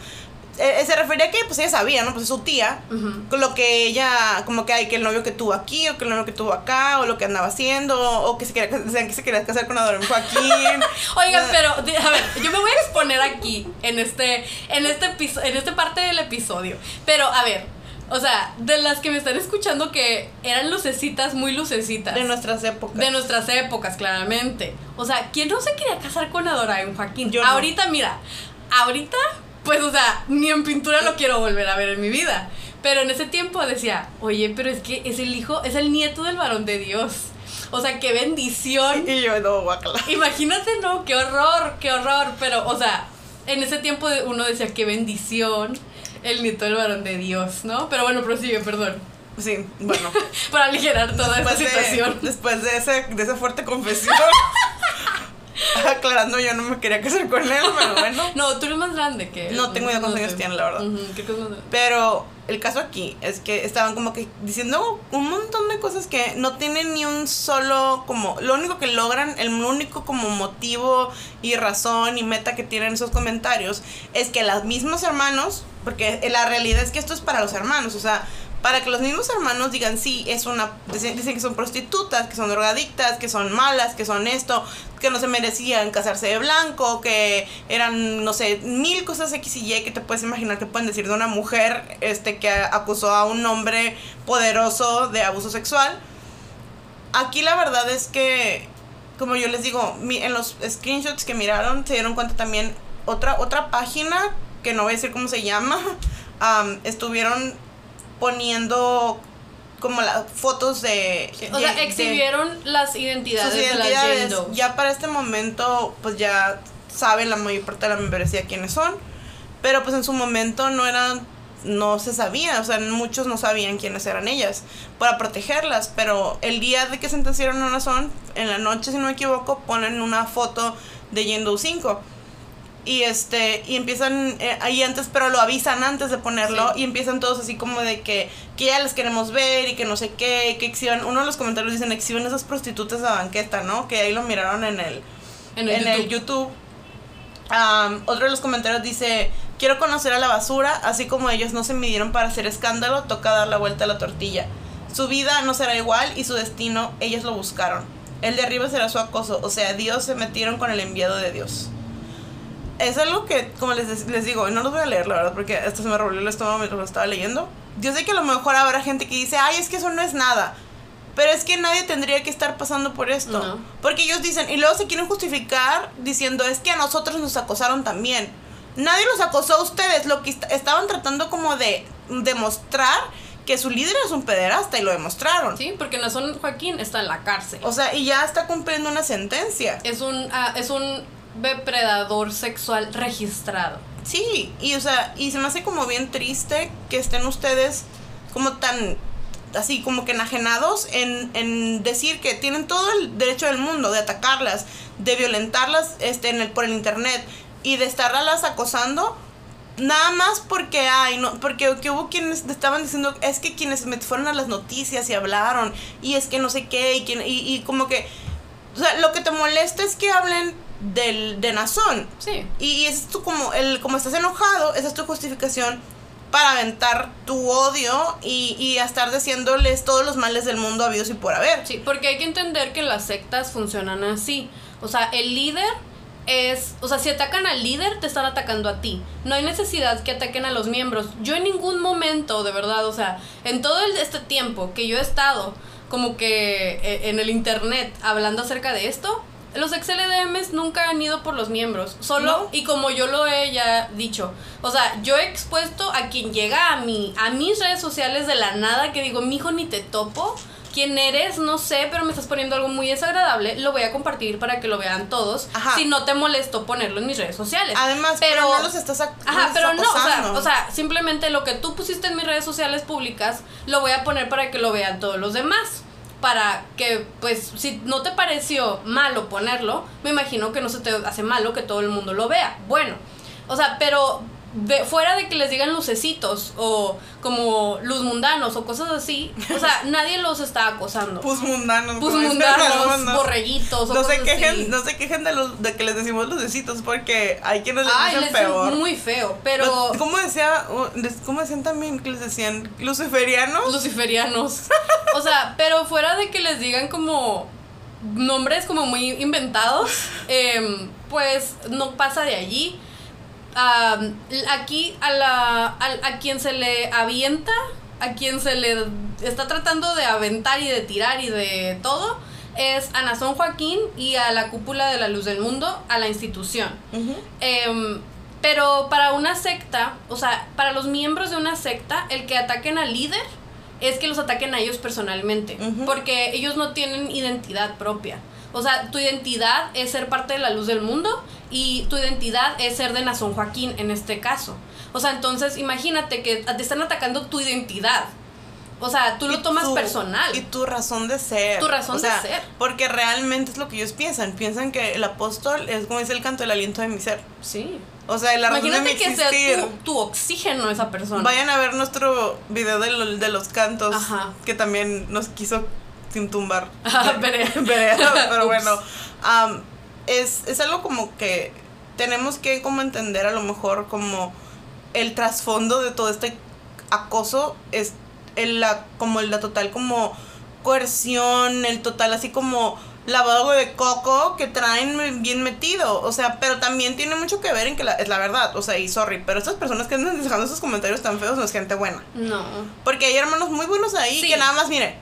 Eh, se refería a que pues ella sabía, ¿no? Pues es su tía, con lo que ella, como que hay que el novio que tuvo aquí, o que el novio que tuvo acá, o lo que andaba haciendo, o que se quería, que se quería casar con Adorno Joaquín. Oigan, pero, a ver, yo me voy a exponer aquí, en este, en este en esta parte del episodio. Pero, a ver, o sea, de las que me están escuchando que eran lucecitas, muy lucecitas. De nuestras épocas. De nuestras épocas, claramente. O sea, ¿quién no se quería casar con Adorain Joaquín? Yo ahorita, mira, ahorita pues, o sea, ni en pintura lo quiero volver a ver en mi vida. Pero en ese tiempo decía, oye, pero es que es el hijo, es el nieto del varón de Dios. O sea, qué bendición. Y yo, no, guacala. Imagínate, no, qué horror, qué horror. Pero, o sea, en ese tiempo uno decía, qué bendición, el nieto del varón de Dios, ¿no? Pero bueno, prosigue, perdón. Sí, bueno. Para aligerar toda esa situación. después de, ese, de esa fuerte confesión. Aclarando, yo no me quería casar con él, pero bueno. No, tú eres más grande que No tengo idea cuántos años tiene, la verdad. Pero el caso aquí es que estaban como que diciendo un montón de cosas que no tienen ni un solo como lo único que logran el único como motivo y razón y meta que tienen esos comentarios es que los mismos hermanos porque la realidad es que esto es para los hermanos o sea para que los mismos hermanos digan, sí, es una, dicen, que son prostitutas, que son drogadictas, que son malas, que son esto, que no se merecían casarse de blanco, que eran, no sé, mil cosas X y Y que te puedes imaginar que pueden decir de una mujer este, que acusó a un hombre poderoso de abuso sexual. aquí la verdad es que, como yo les digo, en los screenshots que miraron se dieron cuenta también otra, otra página, que no voy a decir cómo se llama, estuvieron poniendo como las fotos de... O sea, exhibieron las identidades, de las Ya para este momento, pues ya saben la mayor parte de la membresía quiénes son, pero pues en su momento no eran no se sabía, o sea, muchos no sabían quiénes eran ellas para protegerlas, pero el día de que sentenciaron a una son, en la noche, si no me equivoco, ponen una foto de Yendo 5 y este y empiezan eh, ahí antes pero lo avisan antes de ponerlo y empiezan todos así como de que que ya les queremos ver y que no sé qué que exhiban uno de los comentarios dicen exhiben esas prostitutas a banqueta no que ahí lo miraron en el en el YouTube, otro de los comentarios dice quiero conocer a la basura así como ellos no se midieron para hacer escándalo toca dar la vuelta a la tortilla. Su vida no será igual y su destino ellos lo buscaron. El de arriba será su acoso o sea Dios se metieron con el enviado de Dios es algo que, como les, les digo, no los voy a leer, la verdad, porque esto se me revolvió el estómago mientras lo estaba leyendo. Yo sé que a lo mejor habrá gente que dice, ay, es que eso no es nada. Pero es que nadie tendría que estar pasando por esto. Porque ellos dicen, y luego se quieren justificar diciendo, es que a nosotros nos acosaron también. Nadie los acosó a ustedes. Lo que estaban tratando como de demostrar que su líder es un pederasta y lo demostraron. Sí, porque Nazón Joaquín está en la cárcel. O sea, y ya está cumpliendo una sentencia. Es un, ah, es un depredador sexual registrado. Sí, y o sea, y se me hace como bien triste que estén ustedes como tan así como que enajenados en, en decir que tienen todo el derecho del mundo de atacarlas, de violentarlas este, en el, por el internet y de estarlas acosando nada más porque hay, no, porque que hubo quienes estaban diciendo, es que quienes me fueron a las noticias y hablaron, y es que no sé qué, y, y, y como que, o sea, lo que te molesta es que hablen del, de Nazón. Sí. Y, es tú como, el, como estás enojado, esa es tu justificación para aventar tu odio y, y a estar diciéndoles todos los males del mundo habidos y por haber. Sí, porque hay que entender que las sectas funcionan así. O sea, el líder es, o sea, si atacan al líder, te están atacando a ti. No hay necesidad que ataquen a los miembros. Yo en ningún momento, de verdad, o sea, en todo este tiempo que yo he estado como que eh, en el internet hablando acerca de esto, los XLDMs nunca han ido por los miembros, solo y como yo lo he ya dicho, o sea, yo he expuesto a quien llega a mi a mis redes sociales de la nada que digo, "Mijo, ni te topo." quién eres, no sé, pero me estás poniendo algo muy desagradable, lo voy a compartir para que lo vean todos. Si no te molesto ponerlo en mis redes sociales. Además, pero, no los estás Ajá, pero no, o sea, o sea, simplemente lo que tú pusiste en mis redes sociales públicas, lo voy a poner para que lo vean todos los demás para que, pues, si no te pareció malo ponerlo, me imagino que no se te hace malo que todo el mundo lo vea. Bueno, o sea, pero fuera de que les digan lucecitos o como luz mundanos o cosas así, o sea, nadie los está acosando. Pus mundanos. Pus mundanos, borreguitos o no se quejen, No se quejen de, los, de que les decimos lucecitos porque hay quienes les Ay, dicen peor. muy feo, pero... ¿Cómo decía, cómo decían también que les decían luciferianos? Luciferianos. o sea, pero fuera de que les digan como nombres como muy inventados, em, pues no pasa de allí aquí a, la, a, quien se le avienta, a quien se le está tratando de aventar y de tirar y de todo, es a Nazón Joaquín y a la cúpula de la luz del mundo, a la institución. Em, pero para una secta, o sea, para los miembros de una secta, el que ataquen al líder es que los ataquen a ellos personalmente, porque ellos no tienen identidad propia. O sea, tu identidad es ser parte de la luz del mundo y tu identidad es ser de Nazón Joaquín en este caso. O sea, entonces imagínate que te están atacando tu identidad. O sea, tú lo tomas personal. Y tu razón de ser. Tu razón de ser. Porque realmente es lo que ellos piensan. Piensan que el apóstol es como dice el canto del aliento de mi ser. Sí. O sea, la razón de mi que sea tu, tu, oxígeno esa persona. Vayan a ver nuestro video de, de los cantos. Que también nos quiso sin tumbar. pero bueno, es, es algo como que tenemos que como entender a lo mejor como el trasfondo de todo este acoso es el, la, como la total como coerción, el total así como lavado de coco que traen bien metido. O sea, pero también tiene mucho que ver en que la, es la verdad. O sea, y sorry, pero estas personas que andan dejando esos comentarios tan feos no es gente buena. No. Porque hay hermanos muy buenos ahí que nada más, miren,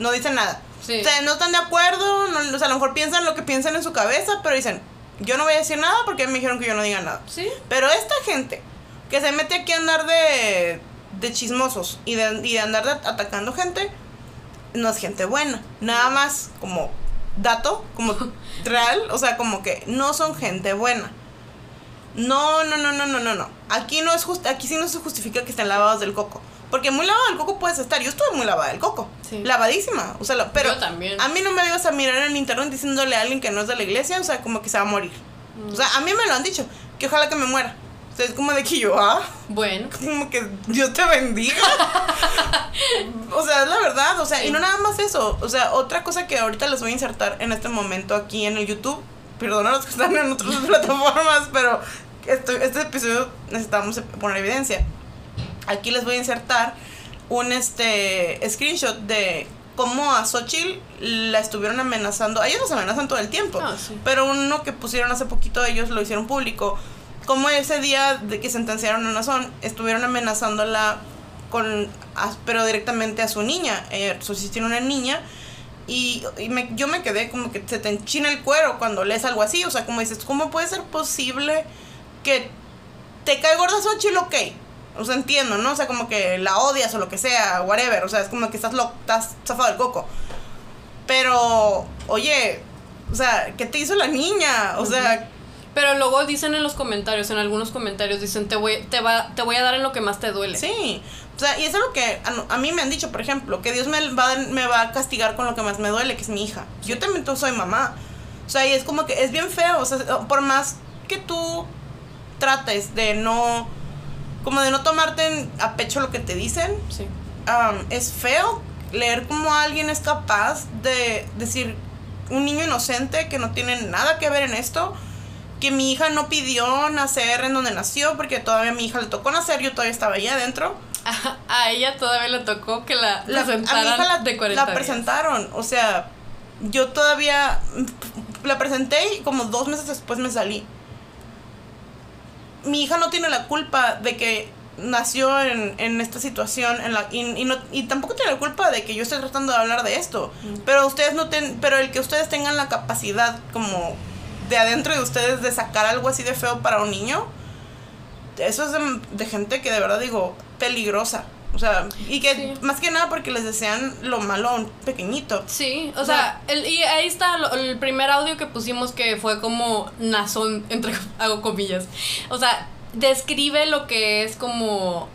no dicen nada. O sea, no están de acuerdo, no, o sea, a lo mejor piensan lo que piensan en su cabeza, pero dicen, yo no voy a decir nada porque me dijeron que yo no diga nada. Sí. Pero esta gente que se mete aquí a andar de, de chismosos y de, y de andar atacando gente, no es gente buena. Nada más como dato, como real, o sea, como que no son gente buena. No, no, no, no, no, no, no. Aquí no es just, aquí sí no se justifica que estén lavados del coco. Porque muy lavado del coco puedes estar. Yo estuve muy lavada del coco. Lavadísima. O sea, pero también. a mí no me ibas a mirar en internet diciéndole a alguien que no es de la iglesia, o sea, como que se va a morir. O sea, a mí me lo han dicho, que ojalá que me muera. O sea, es como de que yo, ah. Bueno. Como que Dios te bendiga. o sea, es la verdad. O sea, y no nada más eso. O sea, otra cosa que ahorita les voy a insertar en este momento aquí en el YouTube. Perdona los que están en otras plataformas, pero este, este episodio necesitamos poner evidencia aquí les voy a insertar un este screenshot de cómo a Xochitl la estuvieron amenazando. A ellos nos amenazan todo el tiempo. Ah, pero uno que pusieron hace poquito, ellos lo hicieron público. Como ese día de que sentenciaron a Nazón, estuvieron amenazándola con. pero directamente a su niña. Eh, tiene una niña. Y, yo me quedé como que se te enchina el cuero cuando lees algo así. O sea, como dices, ¿cómo puede ser posible que te cae gorda Xochitl? Ok o sea, entiendo, ¿no? O sea, como que la odias o lo que sea, whatever. O sea, es como que estás, lo, estás zafado del coco. Pero, oye, o sea, ¿qué te hizo la niña? O sea... Pero luego dicen en los comentarios, en algunos comentarios, dicen, te voy, te va, te voy a dar en lo que más te duele. Sí. O sea, y eso es lo que a, mí me han dicho, por ejemplo, que Dios me va, me va a castigar con lo que más me duele, que es mi hija. Yo también soy mamá. O sea, y es como que es bien feo. O sea, por más que tú trates de no como de no tomarte a pecho lo que te dicen. Sí. es feo leer cómo alguien es capaz de decir, un niño inocente que no tiene nada que ver en esto, que mi hija no pidió nacer en donde nació, porque todavía a mi hija le tocó nacer, yo todavía estaba ahí adentro. A, ella todavía le tocó que la, la presentaran la, de 40 La presentaron, o sea, yo todavía la presenté y como dos meses después me salí mi hija no tiene la culpa de que nació en, esta situación en la, y, no, y tampoco tiene la culpa de que yo esté tratando de hablar de esto. Mm. Pero ustedes no ten, pero el que ustedes tengan la capacidad como de adentro de ustedes de sacar algo así de feo para un niño, eso es de gente que de verdad digo, peligrosa. O sea, y que más que nada porque les desean lo malo a un pequeñito. Sí, o, sea, el, y ahí está el primer audio que pusimos que fue como nazón, entre hago comillas. O sea, describe lo que es como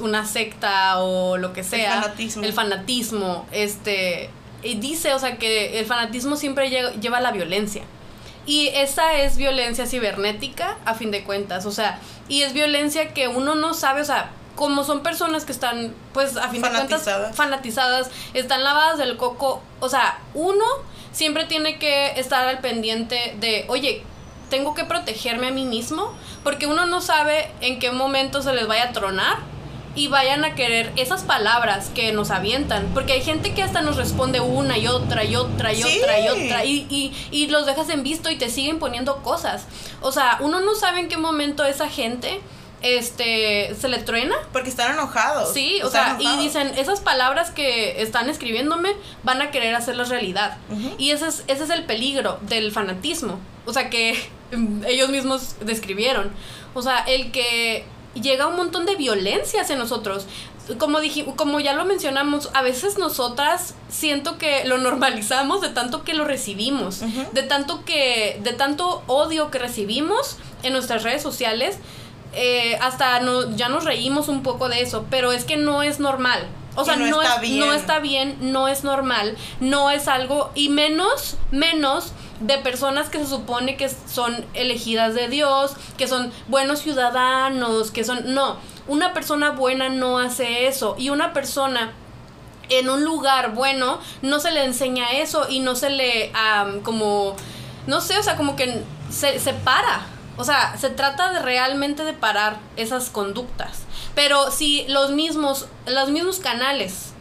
una secta o lo que sea. El fanatismo. El fanatismo. Este, y dice, o sea, que el fanatismo siempre lleva a la violencia. Y esa es violencia cibernética, a fin de cuentas. O sea, y es violencia que uno no sabe, o sea, como son personas que están, pues, a fin de cuentas, fanatizadas, están lavadas del coco, o sea, uno siempre tiene que estar al pendiente de, oye, tengo que protegerme a mí mismo, porque uno no sabe en qué momento se les vaya a tronar y vayan a querer esas palabras que nos avientan. Porque hay gente que hasta nos responde una y otra y otra y otra y otra. Y, y, y, los dejas en visto y te siguen poniendo cosas. O sea, uno no sabe en qué momento esa gente este se le truena. Porque están enojados. Sí o sea y dicen esas palabras que están escribiéndome van a querer hacerlas realidad. Y ese es ese es el peligro del fanatismo. O sea que ellos mismos describieron. O sea el que llega un montón de violencia hacia nosotros. Como dije, como ya lo mencionamos, a veces nosotras siento que lo normalizamos de tanto que lo recibimos, de tanto que de tanto odio que recibimos en nuestras redes sociales eh, hasta no, ya nos reímos un poco de eso, pero es que no es normal. O sea, no, está bien. no está bien, no es normal, no es algo, y menos, menos de personas que se supone que son elegidas de Dios, que son buenos ciudadanos, que son... No, una persona buena no hace eso, y una persona en un lugar bueno no se le enseña eso y no se le, como, no sé, o sea, como que se, se para o sea, se trata de realmente de parar esas conductas. Pero si los mismos, los mismos canales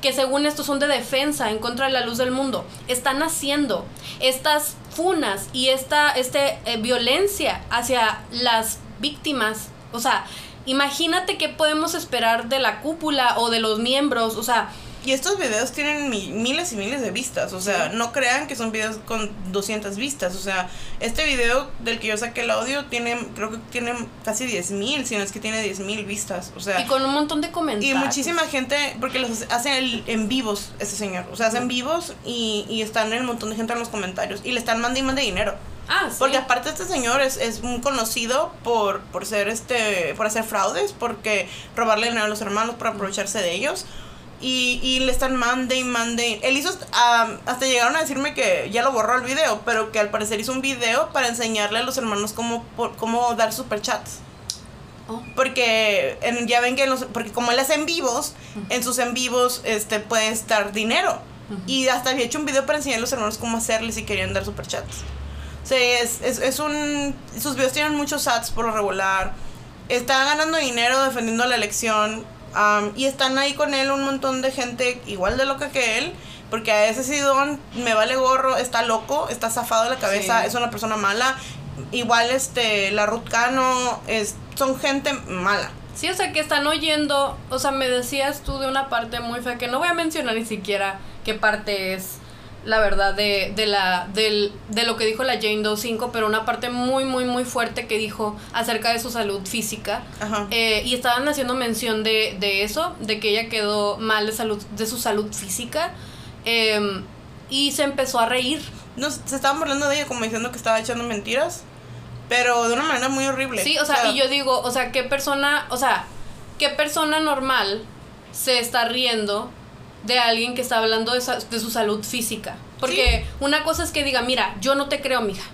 que según esto son de defensa en contra de la luz del mundo, están haciendo estas funas y esta este, eh, violencia hacia las víctimas. O sea, imagínate qué podemos esperar de la cúpula o de los miembros. O sea, y estos videos tienen miles y miles de vistas, o sea, no crean que son videos con 200 vistas, o sea, este video del que yo saqué el audio tiene, creo que tiene casi 10 mil, si no es que tiene 10 mil vistas, o sea. Y con un montón de comentarios. Y muchísima gente, porque los hacen en vivos, ese señor, o sea, hacen vivos y, y están en un montón de gente en los comentarios y le están mandando y mandando dinero. Ah, sí. Porque aparte este señor es, es muy conocido por, por ser este, por hacer fraudes, porque robarle dinero a los hermanos, por aprovecharse de ellos. Y, y le están mande y mande. Él hizo, hasta llegaron a decirme que ya lo borró el video, pero que al parecer hizo un video para enseñarle a los hermanos cómo, por, cómo dar superchats. Oh. Porque ya ven que los, porque como él hace en vivos, en sus en vivos este, puede estar dinero. Y hasta había hecho un video para enseñar a los hermanos cómo hacerle si querían dar superchats. Sí, es, es, es un... Sus videos tienen muchos ads por lo regular. Está ganando dinero defendiendo la elección y están ahí con él un montón de gente igual de loca que él. Porque a ese Sidón me vale gorro, está loco, está zafado de la cabeza, es una persona mala. Igual este, la Rutcano, es, son gente mala. Sí, o sea, que están oyendo, o sea, me decías tú de una parte muy fea, que no voy a mencionar ni siquiera qué parte es, la verdad, de, de, la, del, de lo que dijo la Jane Doe 5, pero una parte muy, muy, muy fuerte que dijo acerca de su salud física. Eh, y estaban haciendo mención de, de, eso, de que ella quedó mal de, salud, de su salud física. Em, y se empezó a reír. No, se estaban hablando de ella como diciendo que estaba echando mentiras, pero de una manera muy horrible. Sí, o sea, y yo digo, o sea, ¿qué persona, o sea, qué persona normal se está riendo de alguien que está hablando de, de su salud física. Porque una cosa es que diga, mira, yo no te creo, mija.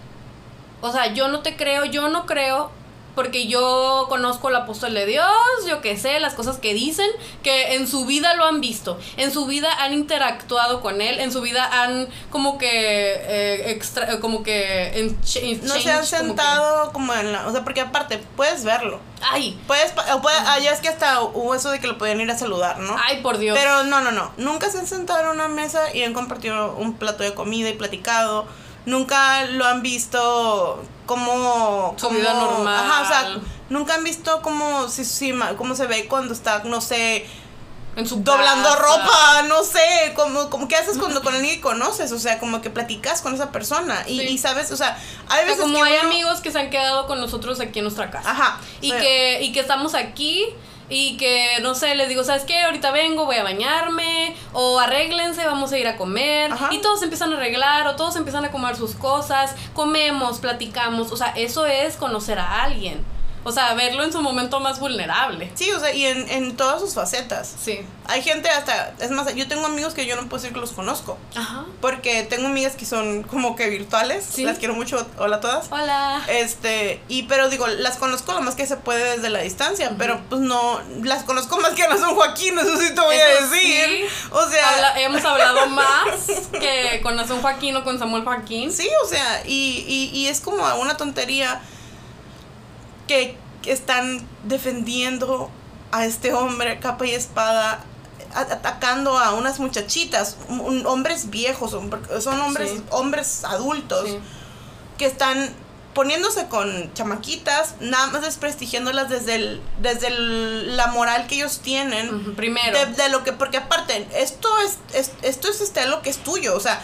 O sea, yo no te creo, yo no creo porque yo conozco al apóstol de Dios, yo que sé, las cosas que dicen, que en su vida lo han visto, en su vida han interactuado con él, en su vida han como que, eh, extra, como que en no se han sentado como, en la, o sea, porque aparte puedes verlo. Ay, puedes, puede, allá es que hasta hubo eso de que lo podían ir a saludar, ¿no? Ay, por Dios. Pero no, no, no, nunca se han sentado en una mesa y han compartido un plato de comida y platicado nunca lo han visto como... Su vida normal. Ajá, o sea, nunca han visto cómo, si, si, cómo se ve cuando está, no sé... En su doblando ropa, no sé, como, como qué haces cuando con alguien que conoces, o sea, como que platicas con esa persona y, sabes, o sea, hay veces como hay amigos que se han quedado con nosotros aquí en nuestra casa. Ajá. Y que y que estamos aquí y que, no sé, les digo, ¿sabes qué? Ahorita vengo, voy a bañarme, o arréglense, vamos a ir a comer. Y todos empiezan a arreglar, o todos empiezan a comer sus cosas, comemos, platicamos. O sea, eso es conocer a alguien. O sea, verlo en su momento más vulnerable. Sí, o sea, y en, en todas sus facetas. Sí. Hay gente hasta, es más, yo tengo amigos que yo no puedo decir que los conozco. Ajá. Porque tengo amigas que son como que virtuales. Sí. Las quiero mucho. Hola a todas. Hola. Este, y pero digo, las conozco lo más que se puede desde la distancia, pero pues no, las conozco más que a San Joaquín, eso sí te voy a decir. O sea, hemos hablado más que con San Joaquín o con Samuel Joaquín. Sí, o sea, y, y, y es como una tontería que están defendiendo a este hombre capa y espada atacando a unas muchachitas, hombres viejos, son hombres, hombres adultos que están poniéndose con chamaquitas, nada más desprestigiándolas desde el, desde la moral que ellos tienen. primero. De, lo que, porque aparte, esto es, esto es este lo que es tuyo, o sea,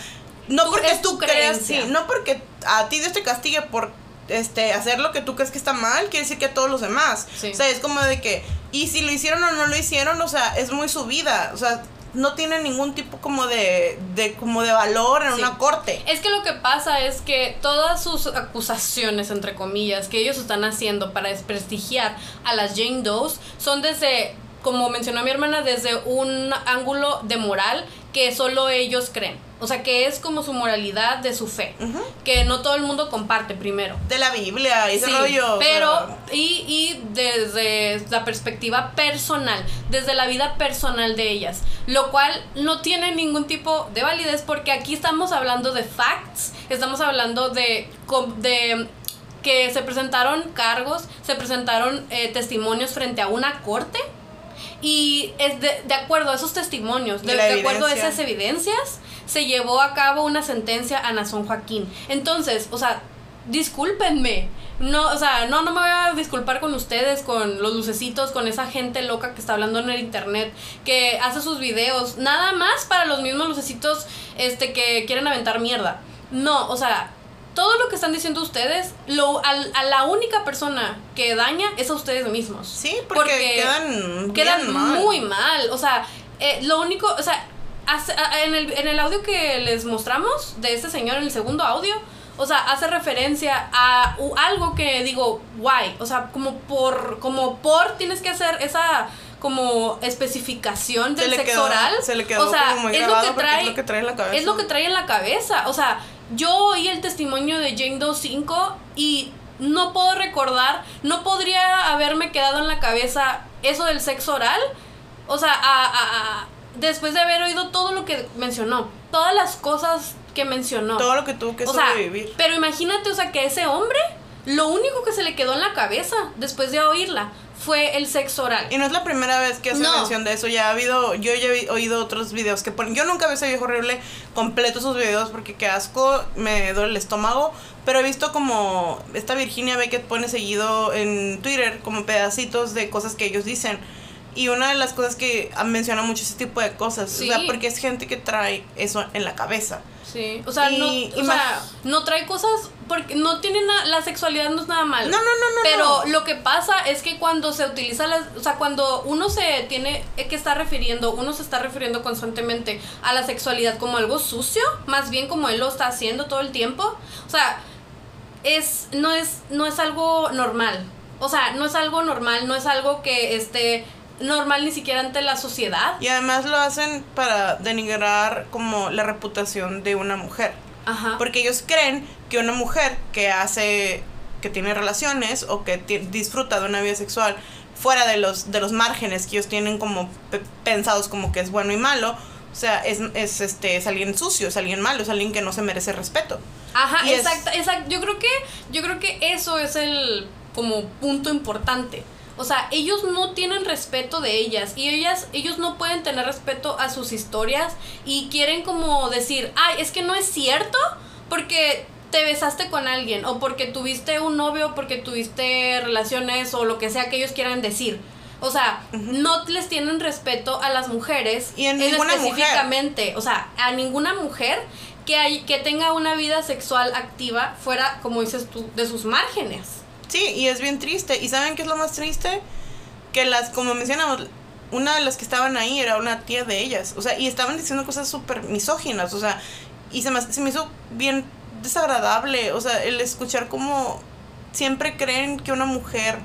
no porque tú creas, sí, no porque a ti Dios te castigue por este, hacer lo que tú crees que está mal, quiere decir que a todos los demás. O sea, es como de que, y si lo hicieron o no lo hicieron, o sea, es muy su vida. O sea, no tiene ningún tipo como de, de como de valor en una corte. Es que lo que pasa es que todas sus acusaciones, entre comillas, que ellos están haciendo para desprestigiar a las Jane Doe son desde, como mencionó mi hermana, desde un ángulo de moral que solo ellos creen. O sea, que es como su moralidad de su fe. Que no todo el mundo comparte primero. De la Biblia, ese rollo. Pero, y, y desde la perspectiva personal, desde la vida personal de ellas. Lo cual no tiene ningún tipo de validez porque aquí estamos hablando de facts, estamos hablando de, de que se presentaron cargos, se presentaron eh, testimonios frente a una corte. Y es de, de acuerdo a esos testimonios, de, de acuerdo a esas evidencias, se llevó a cabo una sentencia a Nazón Joaquín. Entonces, o sea, discúlpenme, no, o sea, no, no me voy a disculpar con ustedes, con los lucecitos, con esa gente loca que está hablando en el internet, que hace sus videos, nada más para los mismos lucecitos este, que quieren aventar mierda. No, o sea, todo lo que están diciendo ustedes, lo, a, la única persona que daña es a ustedes mismos. Sí, porque, quedan, quedan muy mal. O sea, eh, lo único, o sea, en el, en el audio que les mostramos de este señor, en el segundo audio, o sea, hace referencia a algo que digo, guay, o sea, como por, como por tienes que hacer esa como especificación del sexo oral. Se le quedó o sea, como muy es, lo que trae, es lo que trae en la cabeza. Es lo que trae en la cabeza. O sea, yo oí el testimonio de Jane Doe 5 y no puedo recordar, no podría haberme quedado en la cabeza eso del sexo oral. O sea, a, después de haber oído todo lo que mencionó, todas las cosas que mencionó. Todo lo que tuvo que o sobrevivir. pero imagínate, o sea, que ese hombre, lo único que se le quedó en la cabeza después de oírla fue el sexo oral. Y no es la primera vez que hace mención de eso. Ya ha habido, yo ya he oído otros videos que ponen. Yo nunca vi ese viejo horrible completo sus videos porque qué asco, me duele el estómago. Pero he visto como esta Virginia Beckett pone seguido en Twitter como pedacitos de cosas que ellos dicen. Y una de las cosas que menciona mucho ese tipo de cosas, o sea, porque es gente que trae eso en la cabeza. Sí, o sea, no, o sea, no trae cosas porque no tiene nada, la sexualidad no es nada malo. No, no, no, no. Pero lo que pasa es que cuando se utiliza la, o sea, cuando uno se tiene que estar refiriendo, uno se está refiriendo constantemente a la sexualidad como algo sucio, más bien como él lo está haciendo todo el tiempo. O sea, es no es no es algo normal. O sea, no es algo normal, no es algo que esté normal ni siquiera ante la sociedad. Y además lo hacen para denigrar como la reputación de una mujer. Ajá. Porque ellos creen que una mujer que hace, que tiene relaciones o que disfruta de una vida sexual fuera de los, de los márgenes que ellos tienen como pensados como que es bueno y malo, o sea, es, es, este, es alguien sucio, es alguien malo, es alguien que no se merece respeto. Ajá, exacto, exacto. Yo creo que, yo creo que eso es el como punto importante. O sea, ellos no tienen respeto de ellas y ellas, ellos no pueden tener respeto a sus historias y quieren como decir, ay, es que no es cierto porque te besaste con alguien o porque tuviste un novio, porque tuviste relaciones o lo que sea que ellos quieran decir. O sea, no les tienen respeto a las mujeres. Y en ninguna específicamente. O sea, a ninguna mujer que, hay, que tenga una vida sexual activa fuera, como dices tú, de sus márgenes. Sí, y es bien triste. ¿Y saben qué es lo más triste? Que las, como mencionamos, una de las que estaban ahí era una tía de ellas. O sea, y estaban diciendo cosas súper misóginas. O sea, y se me, se me hizo bien desagradable. O sea, el escuchar como siempre creen que una mujer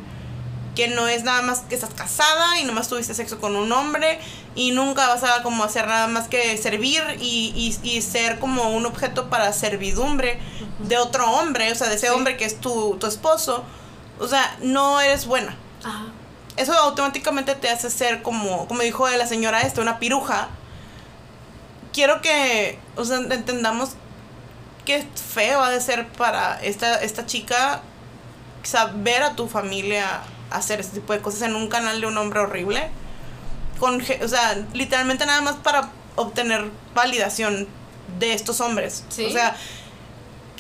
que no es nada más que estás casada y nomás tuviste sexo con un hombre y nunca vas a como hacer nada más que servir y, y, ser como un objeto para servidumbre de otro hombre, o sea, de ese hombre que es tu, tu esposo, o sea, no eres buena. Eso automáticamente te hace ser como, como dijo la señora esta, una piruja. Quiero que, o sea, entendamos qué feo ha de ser para esta, esta chica saber a tu familia hacer este tipo de cosas en un canal de un hombre horrible. Con, o sea, literalmente nada más para obtener validación de estos hombres. O sea,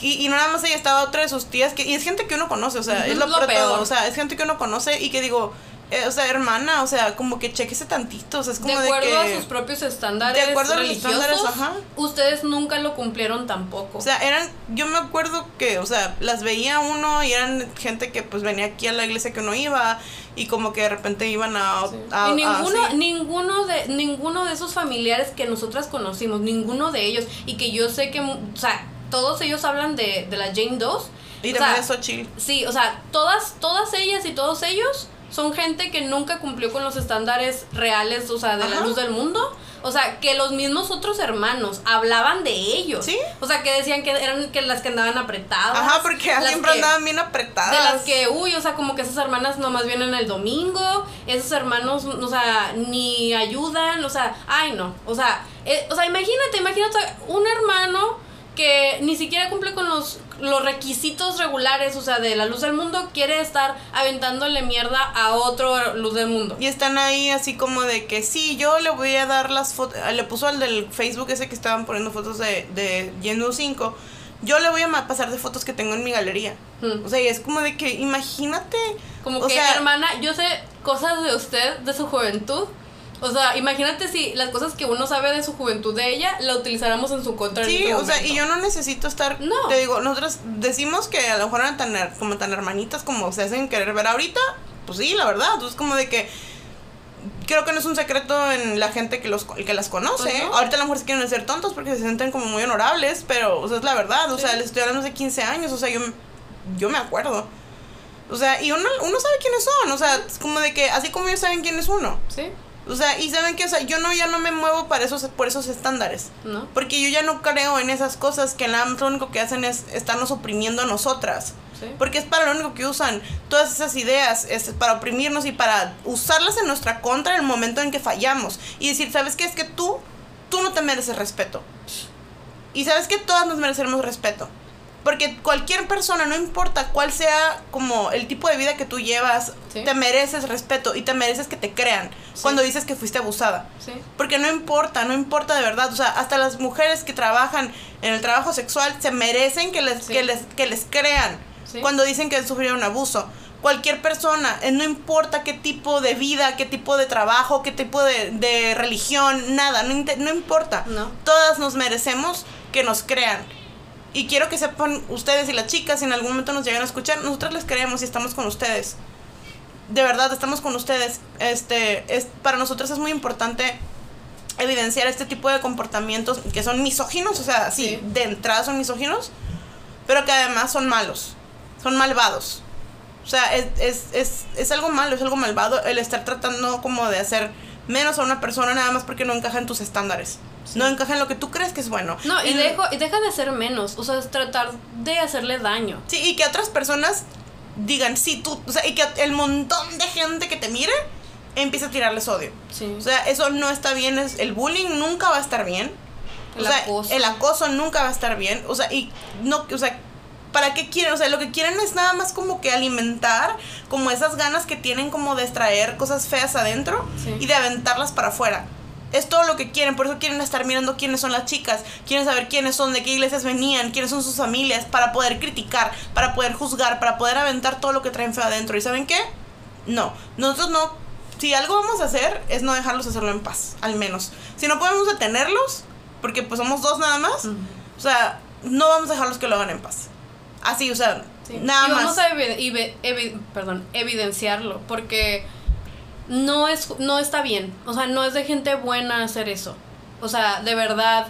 y, no nada más ella estaba otra de sus tías, que, y es gente que uno conoce, o sea, es lo, peor. o sea, es gente que uno conoce y que digo, eh, o sea, hermana, o sea, como que chequese tantito, o sea, es como de acuerdo a sus propios estándares de acuerdo a los estándares, ajá. ustedes nunca lo cumplieron tampoco. O sea, eran, yo me acuerdo que, o sea, las veía uno y eran gente que pues venía aquí a la iglesia que uno iba y como que de repente iban a... y ninguno, ninguno, de, ninguno de esos familiares que nosotras conocimos, ninguno de ellos, y que yo sé que, o sea, todos ellos hablan de, de la Jane 2. Y también de Xochitl. Sí, o sea, todas, todas ellas y todos ellos son gente que nunca cumplió con los estándares reales, o sea, de la luz del mundo. O sea, que los mismos otros hermanos hablaban de ellos. Sí. O sea, que decían que eran que las que andaban apretadas. Ajá, porque siempre andaban bien apretadas. De las que, uy, o sea, como que esas hermanas nomás vienen el domingo, esos hermanos, o sea, ni ayudan, o sea, ay, no. O sea, eh, o sea, imagínate, imagínate un hermano que ni siquiera cumple con los, los requisitos regulares, o sea, de la luz del mundo, quiere estar aventándole mierda a otro luz del mundo. Y están ahí así como de que sí, yo le voy a dar las fotos, le puso al del Facebook ese que estaban poniendo fotos de, de Yendo 5, yo le voy a pasar de fotos que tengo en mi galería. Hmm. O sea, y es como de que, imagínate. Como que, hermana, yo sé cosas de usted, de su juventud. O sea, imagínate si las cosas que uno sabe de su juventud de ella, la utilizáramos en su contra. Sí, este o sea, y yo no necesito estar. No. Te digo, nosotros decimos que a lo mejor eran tan, como tan hermanitas como se hacen querer ver ahorita. Pues sí, la verdad. Entonces, como de que creo que no es un secreto en la gente que los que las conoce. Pues Ahorita a lo mejor se quieren ser tontos porque se sienten como muy honorables, pero o sea, es la verdad, o sea, les estoy hablando de 15 años, o sea, yo yo me acuerdo. O sea, y uno, uno sabe quiénes son, o sea, es como de que así como ellos saben quién es uno. Sí. O sea, y saben que, o sea, yo no, ya no me muevo para esos, por esos estándares. No. Porque yo ya no creo en esas cosas que la, lo único que hacen es estarnos oprimiendo a nosotras. Porque es para lo único que usan todas esas ideas, es para oprimirnos y para usarlas en nuestra contra en el momento en que fallamos. Y decir, ¿sabes qué? Es que tú, tú no te mereces respeto. Y sabes que todas nos merecemos respeto. Porque cualquier persona, no importa cuál sea como el tipo de vida que tú llevas, te mereces respeto y te mereces que te crean cuando dices que fuiste abusada. Porque no importa, no importa de verdad. O sea, hasta las mujeres que trabajan en el trabajo sexual se merecen que les, que les, que les crean cuando dicen que sufrieron abuso. Cualquier persona, eh, no importa qué tipo de vida, qué tipo de trabajo, qué tipo de, religión, nada, no, no importa. Todas nos merecemos que nos crean. Y quiero que sepan ustedes y las chicas, si en algún momento nos llegan a escuchar, nosotros les creemos y estamos con ustedes. De verdad, estamos con ustedes. Este, es, para nosotros es muy importante evidenciar este tipo de comportamientos que son misóginos, o sea, sí. de entrada son misóginos, pero que además son malos son malvados. O sea, es, es, es, es algo malo, es algo malvado el estar tratando como de hacer menos a una persona nada más porque no encaja en tus estándares. No encaja en lo que tú crees que es bueno. No, y, dejo, y deja de ser menos. O sea, es tratar de hacerle daño. Sí, y que otras personas digan, sí, tú. O sea, y que el montón de gente que te mire empiece a tirarles odio. Sí. O sea, eso no está bien. Es, el bullying nunca va a estar bien. El o sea, acoso. el acoso nunca va a estar bien. O sea, y no, o sea, ¿para qué quieren? O sea, lo que quieren es nada más como que alimentar como esas ganas que tienen como de extraer cosas feas adentro y de aventarlas para afuera. Es todo lo que quieren, por eso quieren estar mirando quiénes son las chicas, quieren saber quiénes son, de qué iglesias venían, quiénes son sus familias, para poder criticar, para poder juzgar, para poder aventar todo lo que traen feo adentro. ¿Y saben qué? No, nosotros no, si algo vamos a hacer es no dejarlos hacerlo en paz, al menos. Si no podemos detenerlos, porque pues somos dos nada más, o sea, no vamos a dejarlos que lo hagan en paz. Así, o sea, nada y vamos a perdón, evidenciarlo, porque no, es, no está bien. O sea, no es de gente buena hacer eso. O sea, de verdad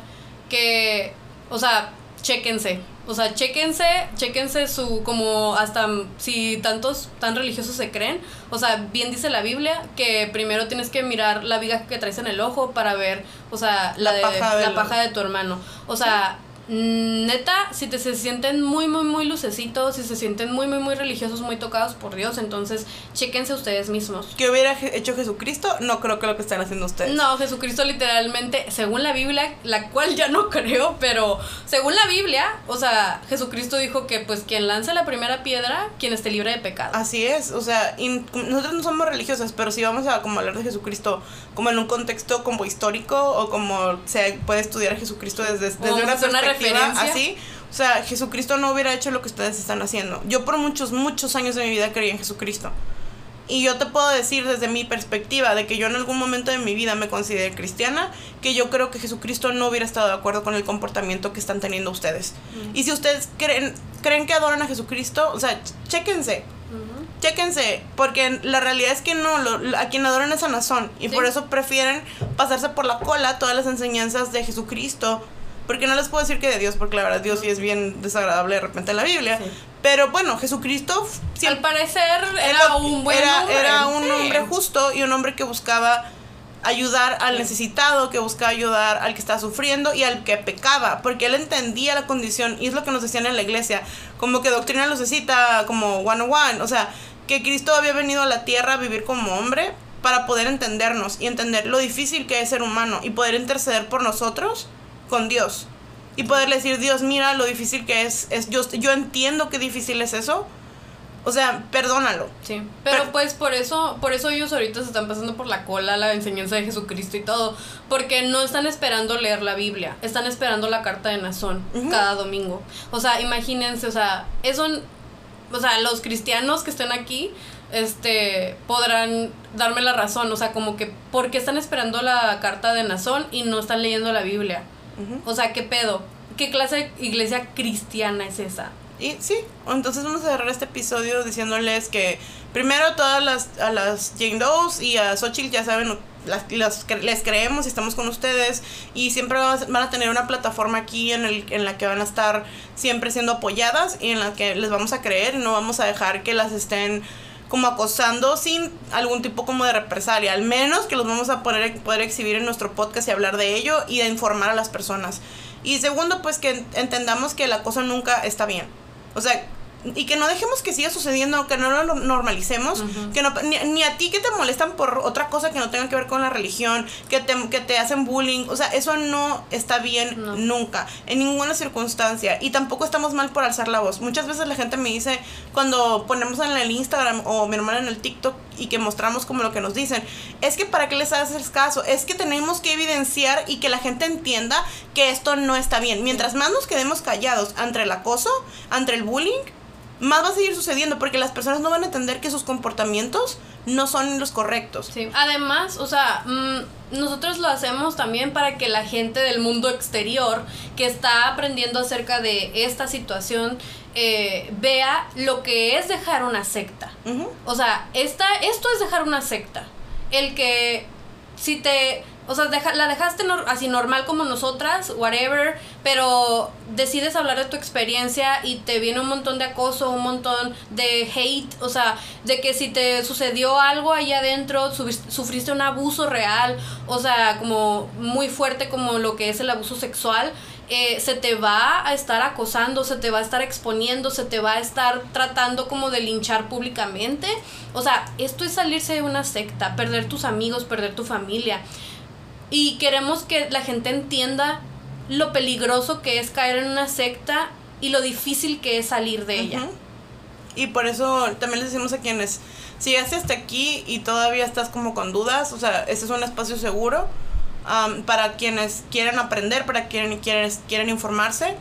que, o sea, chéquense. O sea, chéquense, chéquense su, como hasta si tantos, tan religiosos se creen. O sea, bien dice la Biblia que primero tienes que mirar la viga que traes en el ojo para ver, o sea, la, de, la paja de tu hermano. O sea, neta, si te se sienten muy, muy, muy lucecitos, si se sienten muy, muy, muy religiosos, muy tocados por Dios, entonces chéquense ustedes mismos. ¿Qué hubiera hecho Jesucristo? No creo que lo que están haciendo ustedes. No, Jesucristo literalmente, según la Biblia, la cual ya no creo, pero según la Biblia, o sea, Jesucristo dijo que pues quien lance la primera piedra, quien esté libre de pecado. Así es, o sea, nosotros no somos religiosas, pero si vamos a como hablar de Jesucristo como en un contexto como histórico o como se puede estudiar a Jesucristo desde, desde una perspectiva así, o sea, Jesucristo no hubiera hecho lo que ustedes están haciendo. Yo por muchos, muchos años de mi vida creía en Jesucristo. Y yo te puedo decir desde mi perspectiva de que yo en algún momento de mi vida me consideré cristiana, que yo creo que Jesucristo no hubiera estado de acuerdo con el comportamiento que están teniendo ustedes. Y si ustedes creen, creen que adoran a Jesucristo, o sea, chéquense. Chéquense, porque la realidad es que no, lo, a quien adoran es a Nazón. Y por eso prefieren pasarse por la cola todas las enseñanzas de Jesucristo porque no les puedo decir que de Dios, porque la verdad Dios sí es bien desagradable de repente en la Biblia. Pero bueno, Jesucristo... Al parecer era, un buen era, hombre. Era un hombre justo y un hombre que buscaba ayudar al necesitado, que buscaba ayudar al que estaba sufriendo y al que pecaba, porque él entendía la condición y es lo que nos decían en la iglesia, como que doctrina lucecita, como one on one, o sea, que Cristo había venido a la tierra a vivir como hombre para poder entendernos y entender lo difícil que es ser humano y poder interceder por nosotros con Dios. Y poderle decir, Dios, mira lo difícil que es. es yo, yo entiendo qué difícil es eso. O sea, perdónalo. Sí. Pero, pues por eso, por eso ellos ahorita se están pasando por la cola la enseñanza de Jesucristo y todo. Porque no están esperando leer la Biblia. Están esperando la carta de Nazón cada domingo. O sea, imagínense, o sea, eso. O sea, los cristianos que estén aquí este podrán darme la razón, o sea, como que ¿por qué están esperando la carta de Nazón y no están leyendo la Biblia? O sea, ¿qué pedo? ¿Qué clase de iglesia cristiana es esa? Y sí, entonces vamos a cerrar este episodio diciéndoles que primero todas las, a las Jane Doe's y a Xochitl ya saben, las, les creemos y estamos con ustedes y siempre van a tener una plataforma aquí en, el, en la que van a estar siempre siendo apoyadas y en la que les vamos a creer y no vamos a dejar que las estén como acosando sin algún tipo como de represalia, al menos que los vamos a poder, poder exhibir en nuestro podcast y hablar de ello y de informar a las personas. Y segundo, pues que entendamos que el acoso nunca está bien. O sea, y que no dejemos que siga sucediendo, que no lo normalicemos, que no, ni, a ti que te molestan por otra cosa que no tenga que ver con la religión, que te, que te hacen bullying, o sea, eso no está bien nunca, en ninguna circunstancia, y tampoco estamos mal por alzar la voz. Muchas veces la gente me dice, cuando ponemos en el Instagram o mi hermana en el TikTok y que mostramos como lo que nos dicen, es que para qué les haces caso, es que tenemos que evidenciar y que la gente entienda que esto no está bien. Mientras más nos quedemos callados ante el acoso, ante el bullying, más va a seguir sucediendo porque las personas no van a entender que sus comportamientos no son los correctos. Sí, además, o sea, mm, nosotros lo hacemos también para que la gente del mundo exterior que está aprendiendo acerca de esta situación eh, vea lo que es dejar una secta. O sea, esta, esto es dejar una secta. El que si te o sea, la dejaste así normal como nosotras, whatever, pero decides hablar de tu experiencia y te viene un montón de acoso, un montón de hate, o sea, de que si te sucedió algo ahí adentro, sufriste un abuso real, o sea, como muy fuerte como lo que es el abuso sexual, eh, se te va a estar acosando, se te va a estar exponiendo, se te va a estar tratando como de linchar públicamente. O sea, esto es salirse de una secta, perder tus amigos, perder tu familia. Y queremos que la gente entienda lo peligroso que es caer en una secta y lo difícil que es salir de ella. Y por eso también les decimos a quienes, si llegaste hasta aquí y todavía estás como con dudas, o sea, este es un espacio seguro para quienes quieren aprender, para quienes quieren, quieren informarse.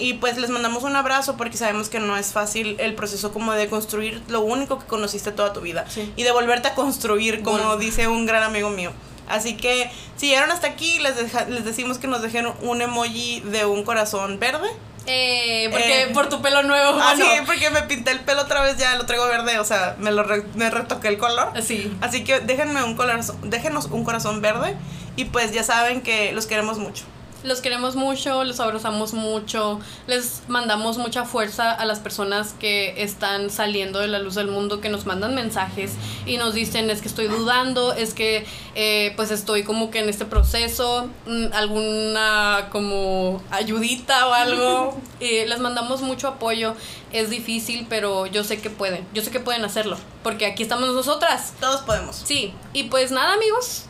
Y pues les mandamos un abrazo porque sabemos que no es fácil el proceso como de construir lo único que conociste toda tu vida. Y de volverte a construir, como dice un gran amigo mío. Así que si llegaron hasta aquí, les, les decimos que nos dejen un emoji de un corazón verde. Eh, porque eh, por tu pelo nuevo. Ah, sí, porque me pinté el pelo otra vez, ya lo traigo verde, o sea, me lo me retoqué el color. Sí. Así que déjenme un corazón, déjenos un corazón verde y pues ya saben que los queremos mucho. Los queremos mucho, los abrazamos mucho, les mandamos mucha fuerza a las personas que están saliendo de la luz del mundo, que nos mandan mensajes y nos dicen es que estoy dudando, es que eh, pues estoy como que en este proceso, mm, alguna como ayudita o algo. y les mandamos mucho apoyo, es difícil, pero yo sé que pueden, yo sé que pueden hacerlo, porque aquí estamos nosotras. Todos podemos. Sí, y pues nada amigos.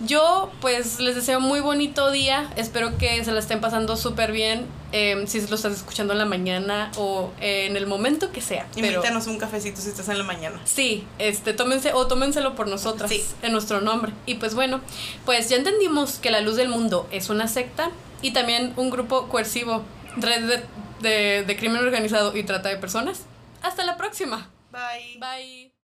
Yo, pues, les deseo muy bonito día. Espero que se la estén pasando súper bien. Em, si lo estás escuchando en la mañana o en el momento que sea. Invítanos un cafecito si estás en la mañana. Sí, este, tómense o tómenselo por nosotras. En nuestro nombre. Y pues bueno, pues ya entendimos que la luz del mundo es una secta y también un grupo coercivo, red de crimen organizado y trata de personas. Hasta la próxima. Bye. Bye.